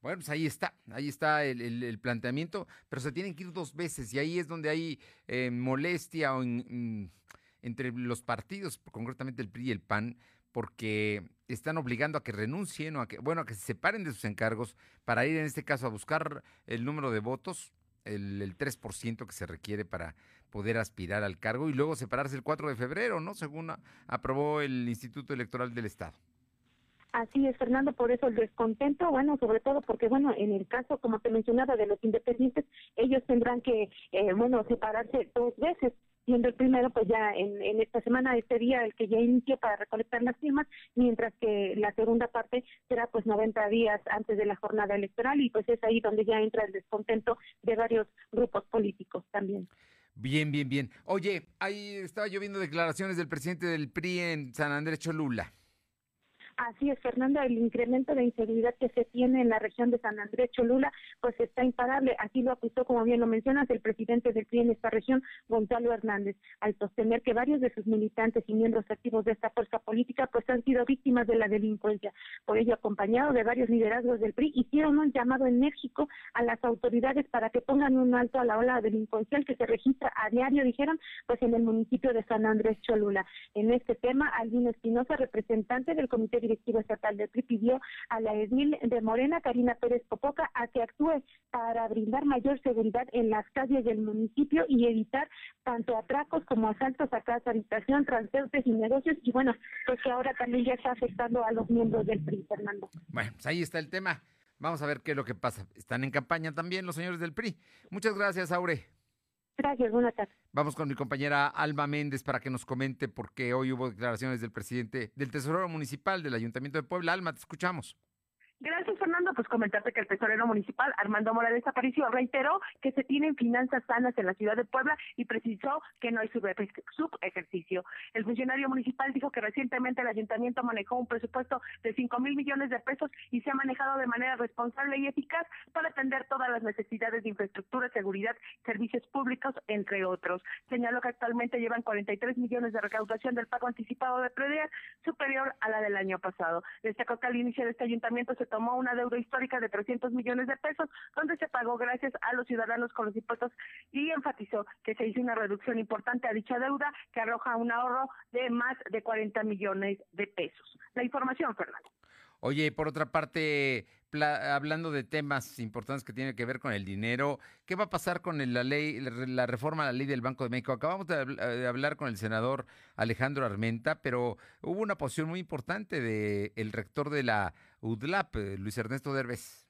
Bueno, pues ahí está, ahí está el, planteamiento, pero se tienen que ir dos veces y ahí es donde hay eh, molestia o mm, entre los partidos, concretamente el PRI y el PAN, porque están obligando a que renuncien o a que, bueno, a que se separen de sus encargos para ir en este caso a buscar el número de votos, el, el 3% que se requiere para poder aspirar al cargo y luego separarse el 4 de febrero, ¿no? Según aprobó el Instituto Electoral del Estado. Así es, Fernando, por eso el descontento, bueno, sobre todo porque, bueno, en el caso, como te mencionaba, de los independientes, ellos tendrán que, eh, bueno, separarse dos veces siendo el primero pues ya en, en esta semana, este día el que ya inició para recolectar las firmas, mientras que la segunda parte será pues 90 días antes de la jornada electoral y pues es ahí donde ya entra el descontento de varios grupos políticos también. Bien, bien, bien. Oye, ahí estaba lloviendo declaraciones del presidente del PRI en San Andrés Cholula. Así es, Fernanda, el incremento de inseguridad que se tiene en la región de San Andrés Cholula, pues está imparable. Así lo acusó, como bien lo mencionas, el presidente del PRI en esta región, Gonzalo Hernández, al sostener que varios de sus militantes y miembros activos de esta fuerza política, pues han sido víctimas de la delincuencia. Por ello, acompañado de varios liderazgos del PRI, hicieron un llamado enérgico a las autoridades para que pongan un alto a la ola delincuencial que se registra a diario, dijeron, pues en el municipio de San Andrés Cholula. En este tema, Albino Espinosa, representante del Comité Directivo Estatal del PRI pidió a la edil de Morena, Karina Pérez Popoca, a que actúe para brindar mayor seguridad en las calles del municipio y evitar tanto atracos como asaltos a casa, habitación, transportes y negocios. Y bueno, pues que ahora también ya está afectando a los miembros del PRI, Fernando. Bueno, pues ahí está el tema. Vamos a ver qué es lo que pasa. Están en campaña también los señores del PRI. Muchas gracias, Aure. Gracias, buenas tardes. Vamos con mi compañera Alma Méndez para que nos comente por qué hoy hubo declaraciones del presidente del Tesorero Municipal del Ayuntamiento de Puebla. Alma, te escuchamos. Gracias, Fernando. Pues comentarte que el tesorero municipal, Armando Morales Aparicio, reiteró que se tienen finanzas sanas en la ciudad de Puebla y precisó que no hay subejercicio. El funcionario municipal dijo que recientemente el ayuntamiento manejó un presupuesto de 5 mil millones de pesos y se ha manejado de manera responsable y eficaz para atender todas las necesidades de infraestructura, seguridad, servicios públicos, entre otros. Señaló que actualmente llevan 43 millones de recaudación del pago anticipado de predial, superior a la del año pasado. Destacó que al inicio de este ayuntamiento se tomó una deuda histórica de 300 millones de pesos, donde se pagó gracias a los ciudadanos con los impuestos y enfatizó que se hizo una reducción importante a dicha deuda que arroja un ahorro de más de 40 millones de pesos. La información, Fernando. Oye, por otra parte, hablando de temas importantes que tienen que ver con el dinero, ¿qué va a pasar con la ley, la reforma a la ley del Banco de México? Acabamos de hablar con el senador Alejandro Armenta, pero hubo una posición muy importante del rector de la UDLAP, eh, Luis Ernesto Derbez.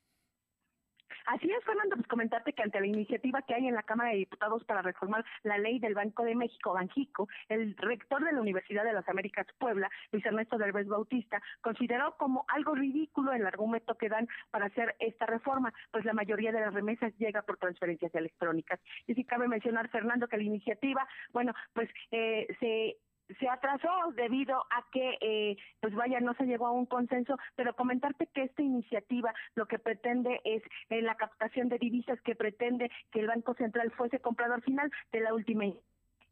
Así es, Fernando, pues comentarte que ante la iniciativa que hay en la Cámara de Diputados para reformar la ley del Banco de México, Banjico, el rector de la Universidad de las Américas Puebla, Luis Ernesto Derbez Bautista, consideró como algo ridículo el argumento que dan para hacer esta reforma, pues la mayoría de las remesas llega por transferencias electrónicas. Y si cabe mencionar, Fernando, que la iniciativa, bueno, pues eh, se se atrasó debido a que, eh, pues vaya, no se llegó a un consenso, pero comentarte que esta iniciativa lo que pretende es la captación de divisas que pretende que el Banco Central fuese comprador final de la última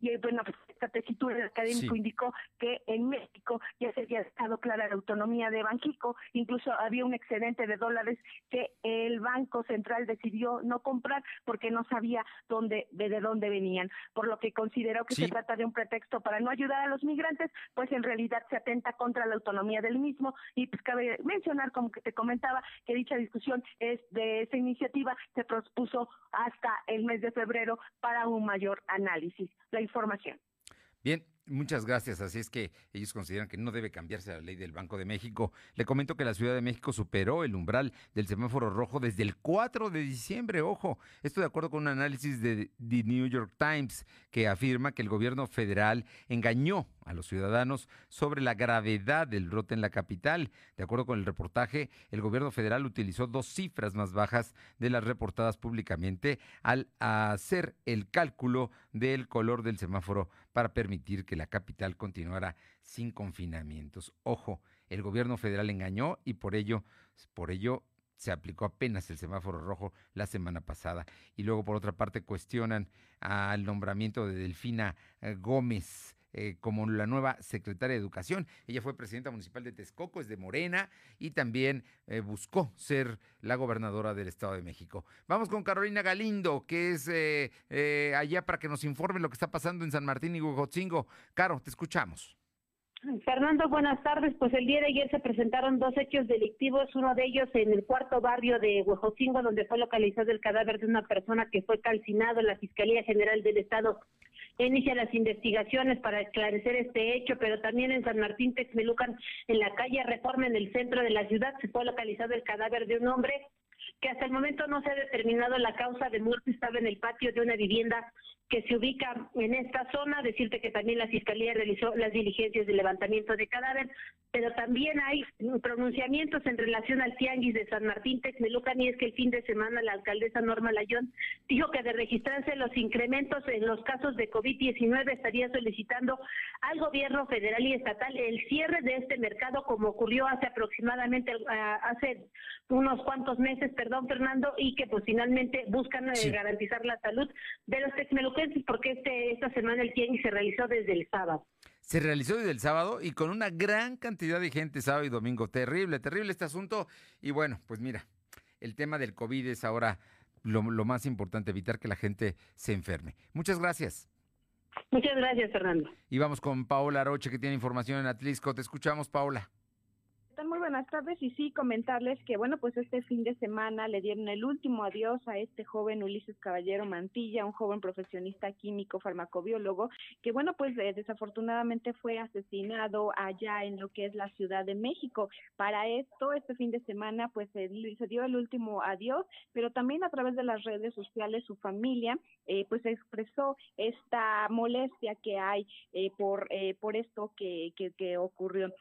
y bueno, pues esta tesitura del académico indicó que en México ya se había estado clara la autonomía de Banjico, incluso había un excedente de dólares que el Banco Central decidió no comprar porque no sabía dónde de, dónde venían, por lo que consideró que se trata de un pretexto para no ayudar a los migrantes, pues en realidad se atenta contra la autonomía del mismo. Y pues cabe mencionar como que te comentaba que dicha discusión es de esa iniciativa se propuso hasta el mes de febrero para un mayor análisis. La información. Bien, Muchas gracias. Así es que ellos consideran que no debe cambiarse la ley del Banco de México. Le comento que la Ciudad de México superó el umbral del semáforo rojo desde el 4 de diciembre. Ojo, esto de acuerdo con un análisis de The New York Times que afirma que el gobierno federal engañó a los ciudadanos sobre la gravedad del brote en la capital. De acuerdo con el reportaje, el gobierno federal utilizó dos cifras más bajas de las reportadas públicamente al hacer el cálculo del color del semáforo para permitir que la capital continuara sin confinamientos. Ojo, el gobierno federal engañó y por ello, por ello se aplicó apenas el semáforo rojo la semana pasada. Y luego, por otra parte, cuestionan al nombramiento de Delfina eh, Gómez eh, como la nueva secretaria de Educación. Ella fue presidenta municipal de Texcoco, es de Morena y también eh, buscó ser la gobernadora del Estado de México. Vamos con Carolina Galindo, que es eh, allá para que nos informe lo que está pasando en San Martín y Huejotzingo. Caro, te escuchamos. Fernando, buenas tardes. Pues el día de ayer se presentaron dos hechos delictivos, uno de ellos en el cuarto barrio de Huejotzingo, donde fue localizado el cadáver de una persona que fue calcinado en la Fiscalía General del Estado inicia las investigaciones para esclarecer este hecho, pero también en San Martín Texmelucan, en la calle Reforma, en el centro de la ciudad, se fue localizado el cadáver de un hombre que hasta el momento no se ha determinado la causa de muerte, estaba en el patio de una vivienda que se ubica en esta zona. Decirte que también la Fiscalía realizó las diligencias de levantamiento de cadáver, pero también hay pronunciamientos en relación al tianguis de San Martín Texmelucan y es que el fin de semana la alcaldesa Norma Layón dijo que de registrarse los incrementos en los casos de COVID-19 estaría solicitando al gobierno federal y estatal el cierre de este mercado como ocurrió hace aproximadamente hace unos cuantos meses, perdón Fernando, y que pues finalmente buscan eh, garantizar la salud de los texmelucanos porque este, esta semana el tianguis se realizó desde el sábado. Se realizó desde el sábado y con una gran cantidad de gente sábado y domingo. Terrible, terrible este asunto. Y bueno, pues mira, el tema del COVID es ahora lo, lo más importante, evitar que la gente se enferme. Muchas gracias. Muchas gracias, Fernando. Y vamos con Paola Roche, que tiene información en Atlisco. Te escuchamos, Paola. Buenas tardes y sí comentarles que bueno pues este fin de semana le dieron el último adiós a este joven Ulises Caballero Mantilla, un joven profesionista químico farmacobiólogo que bueno pues eh, desafortunadamente fue asesinado allá en lo que es la Ciudad de México. Para esto este fin de semana pues se, dio el último adiós, pero también a través de las redes sociales su familia eh, pues expresó esta molestia que hay eh, por por esto que, que, que ocurrió.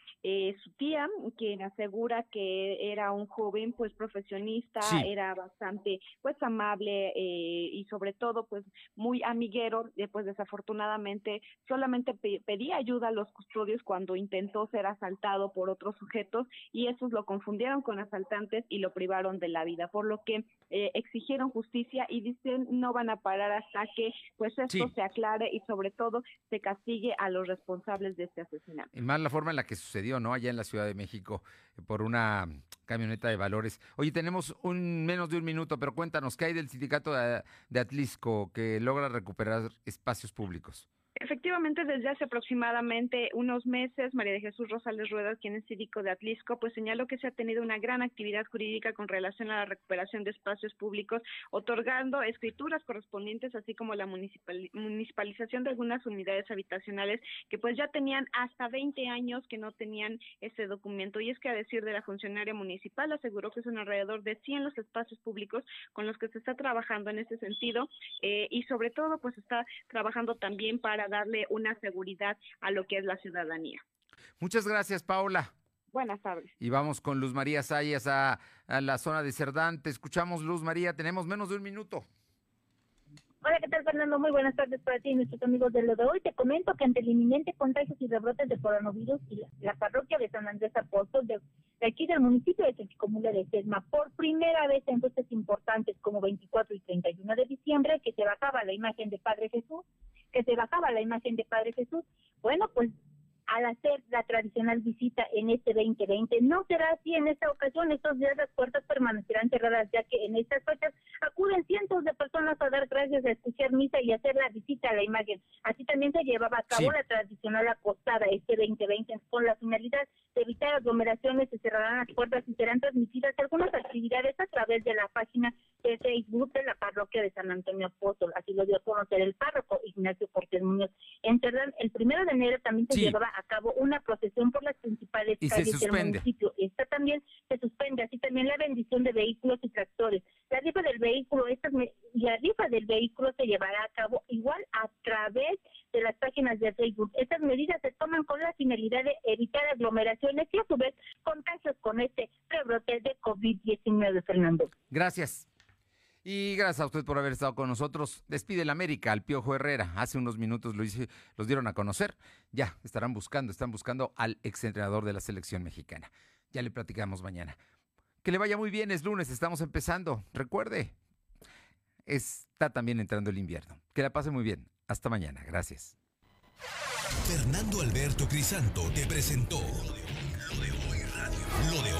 su tía que asegura que era un joven pues profesionista, era bastante pues amable eh, y sobre todo pues muy amiguero, eh, pues desafortunadamente solamente pedía ayuda a los custodios cuando intentó ser asaltado por otros sujetos y esos lo confundieron con asaltantes y lo privaron de la vida, por lo que eh, exigieron justicia y dicen no van a parar hasta que pues esto se aclare y sobre todo se castigue a los responsables de este asesinato. Y más la forma en la que sucedió, ¿no? Allá en la Ciudad de México por una camioneta de valores. Oye, tenemos un menos de un minuto, pero cuéntanos, ¿qué hay del sindicato de Atlisco que logra recuperar espacios públicos? Efectivamente, desde hace aproximadamente unos meses, María de Jesús Rosales Ruedas, quien es cívico de Atlisco, pues señaló que se ha tenido una gran actividad jurídica con relación a la recuperación de espacios públicos, otorgando escrituras correspondientes, así como la municipalización de algunas unidades habitacionales que pues ya tenían hasta 20 años que no tenían ese documento. Y es que a decir de la funcionaria municipal, aseguró que son alrededor de 100 los espacios públicos con los que se está trabajando en ese sentido eh, y sobre todo pues está trabajando también para darle una seguridad a lo que es la ciudadanía. Muchas gracias, Paola. Buenas tardes. Y vamos con Luz María Sayas a, a la zona de Cerdán. Te escuchamos, Luz María. Tenemos menos de un minuto. Hola, ¿qué tal, Fernando? Muy buenas tardes para ti y nuestros amigos de lo de hoy. Te comento que ante el inminente contagios y rebrotes de coronavirus y la, parroquia de San Andrés Apóstol de, aquí del municipio de Techicomula de Sesma, por primera vez en fechas importantes como 24 y 31 de diciembre, que se bajaba la imagen de Padre Jesús, que se bajaba la imagen de Padre Jesús. Bueno, pues al hacer la tradicional visita en este 2020. No será así en esta ocasión, estos días las puertas permanecerán cerradas, ya que en estas fechas acuden cientos de personas a dar gracias, a escuchar misa y hacer la visita a la imagen. Así también se llevaba a cabo la tradicional acostada este 2020 con la finalidad de evitar aglomeraciones, se cerrarán las puertas y serán transmitidas algunas actividades a través de la página de Facebook de la parroquia de San Antonio Apóstol. Así lo dio a conocer el párroco Ignacio Cortés Muñoz. En el primero de enero también se llevaba a cabo una procesión por las principales calles del municipio. Esta también se suspende, así también la bendición de vehículos y tractores. La rifa del vehículo, esta, la rifa del vehículo se llevará a cabo igual a través de las páginas de Facebook. Estas medidas se toman con la finalidad de evitar aglomeraciones y a su vez contagios con este rebrote de COVID-19, Fernando. Gracias. Y gracias a usted por haber estado con nosotros. Despide el América al Piojo Herrera. Hace unos minutos lo los dieron a conocer. Ya estarán buscando, están buscando al exentrenador de la selección mexicana. Ya le platicamos mañana. Que le vaya muy bien, es lunes, estamos empezando. Recuerde, está también entrando el invierno. Que la pase muy bien. Hasta mañana. Gracias. Fernando Alberto Crisanto te presentó Lo de Hoy. Lo de Hoy Radio.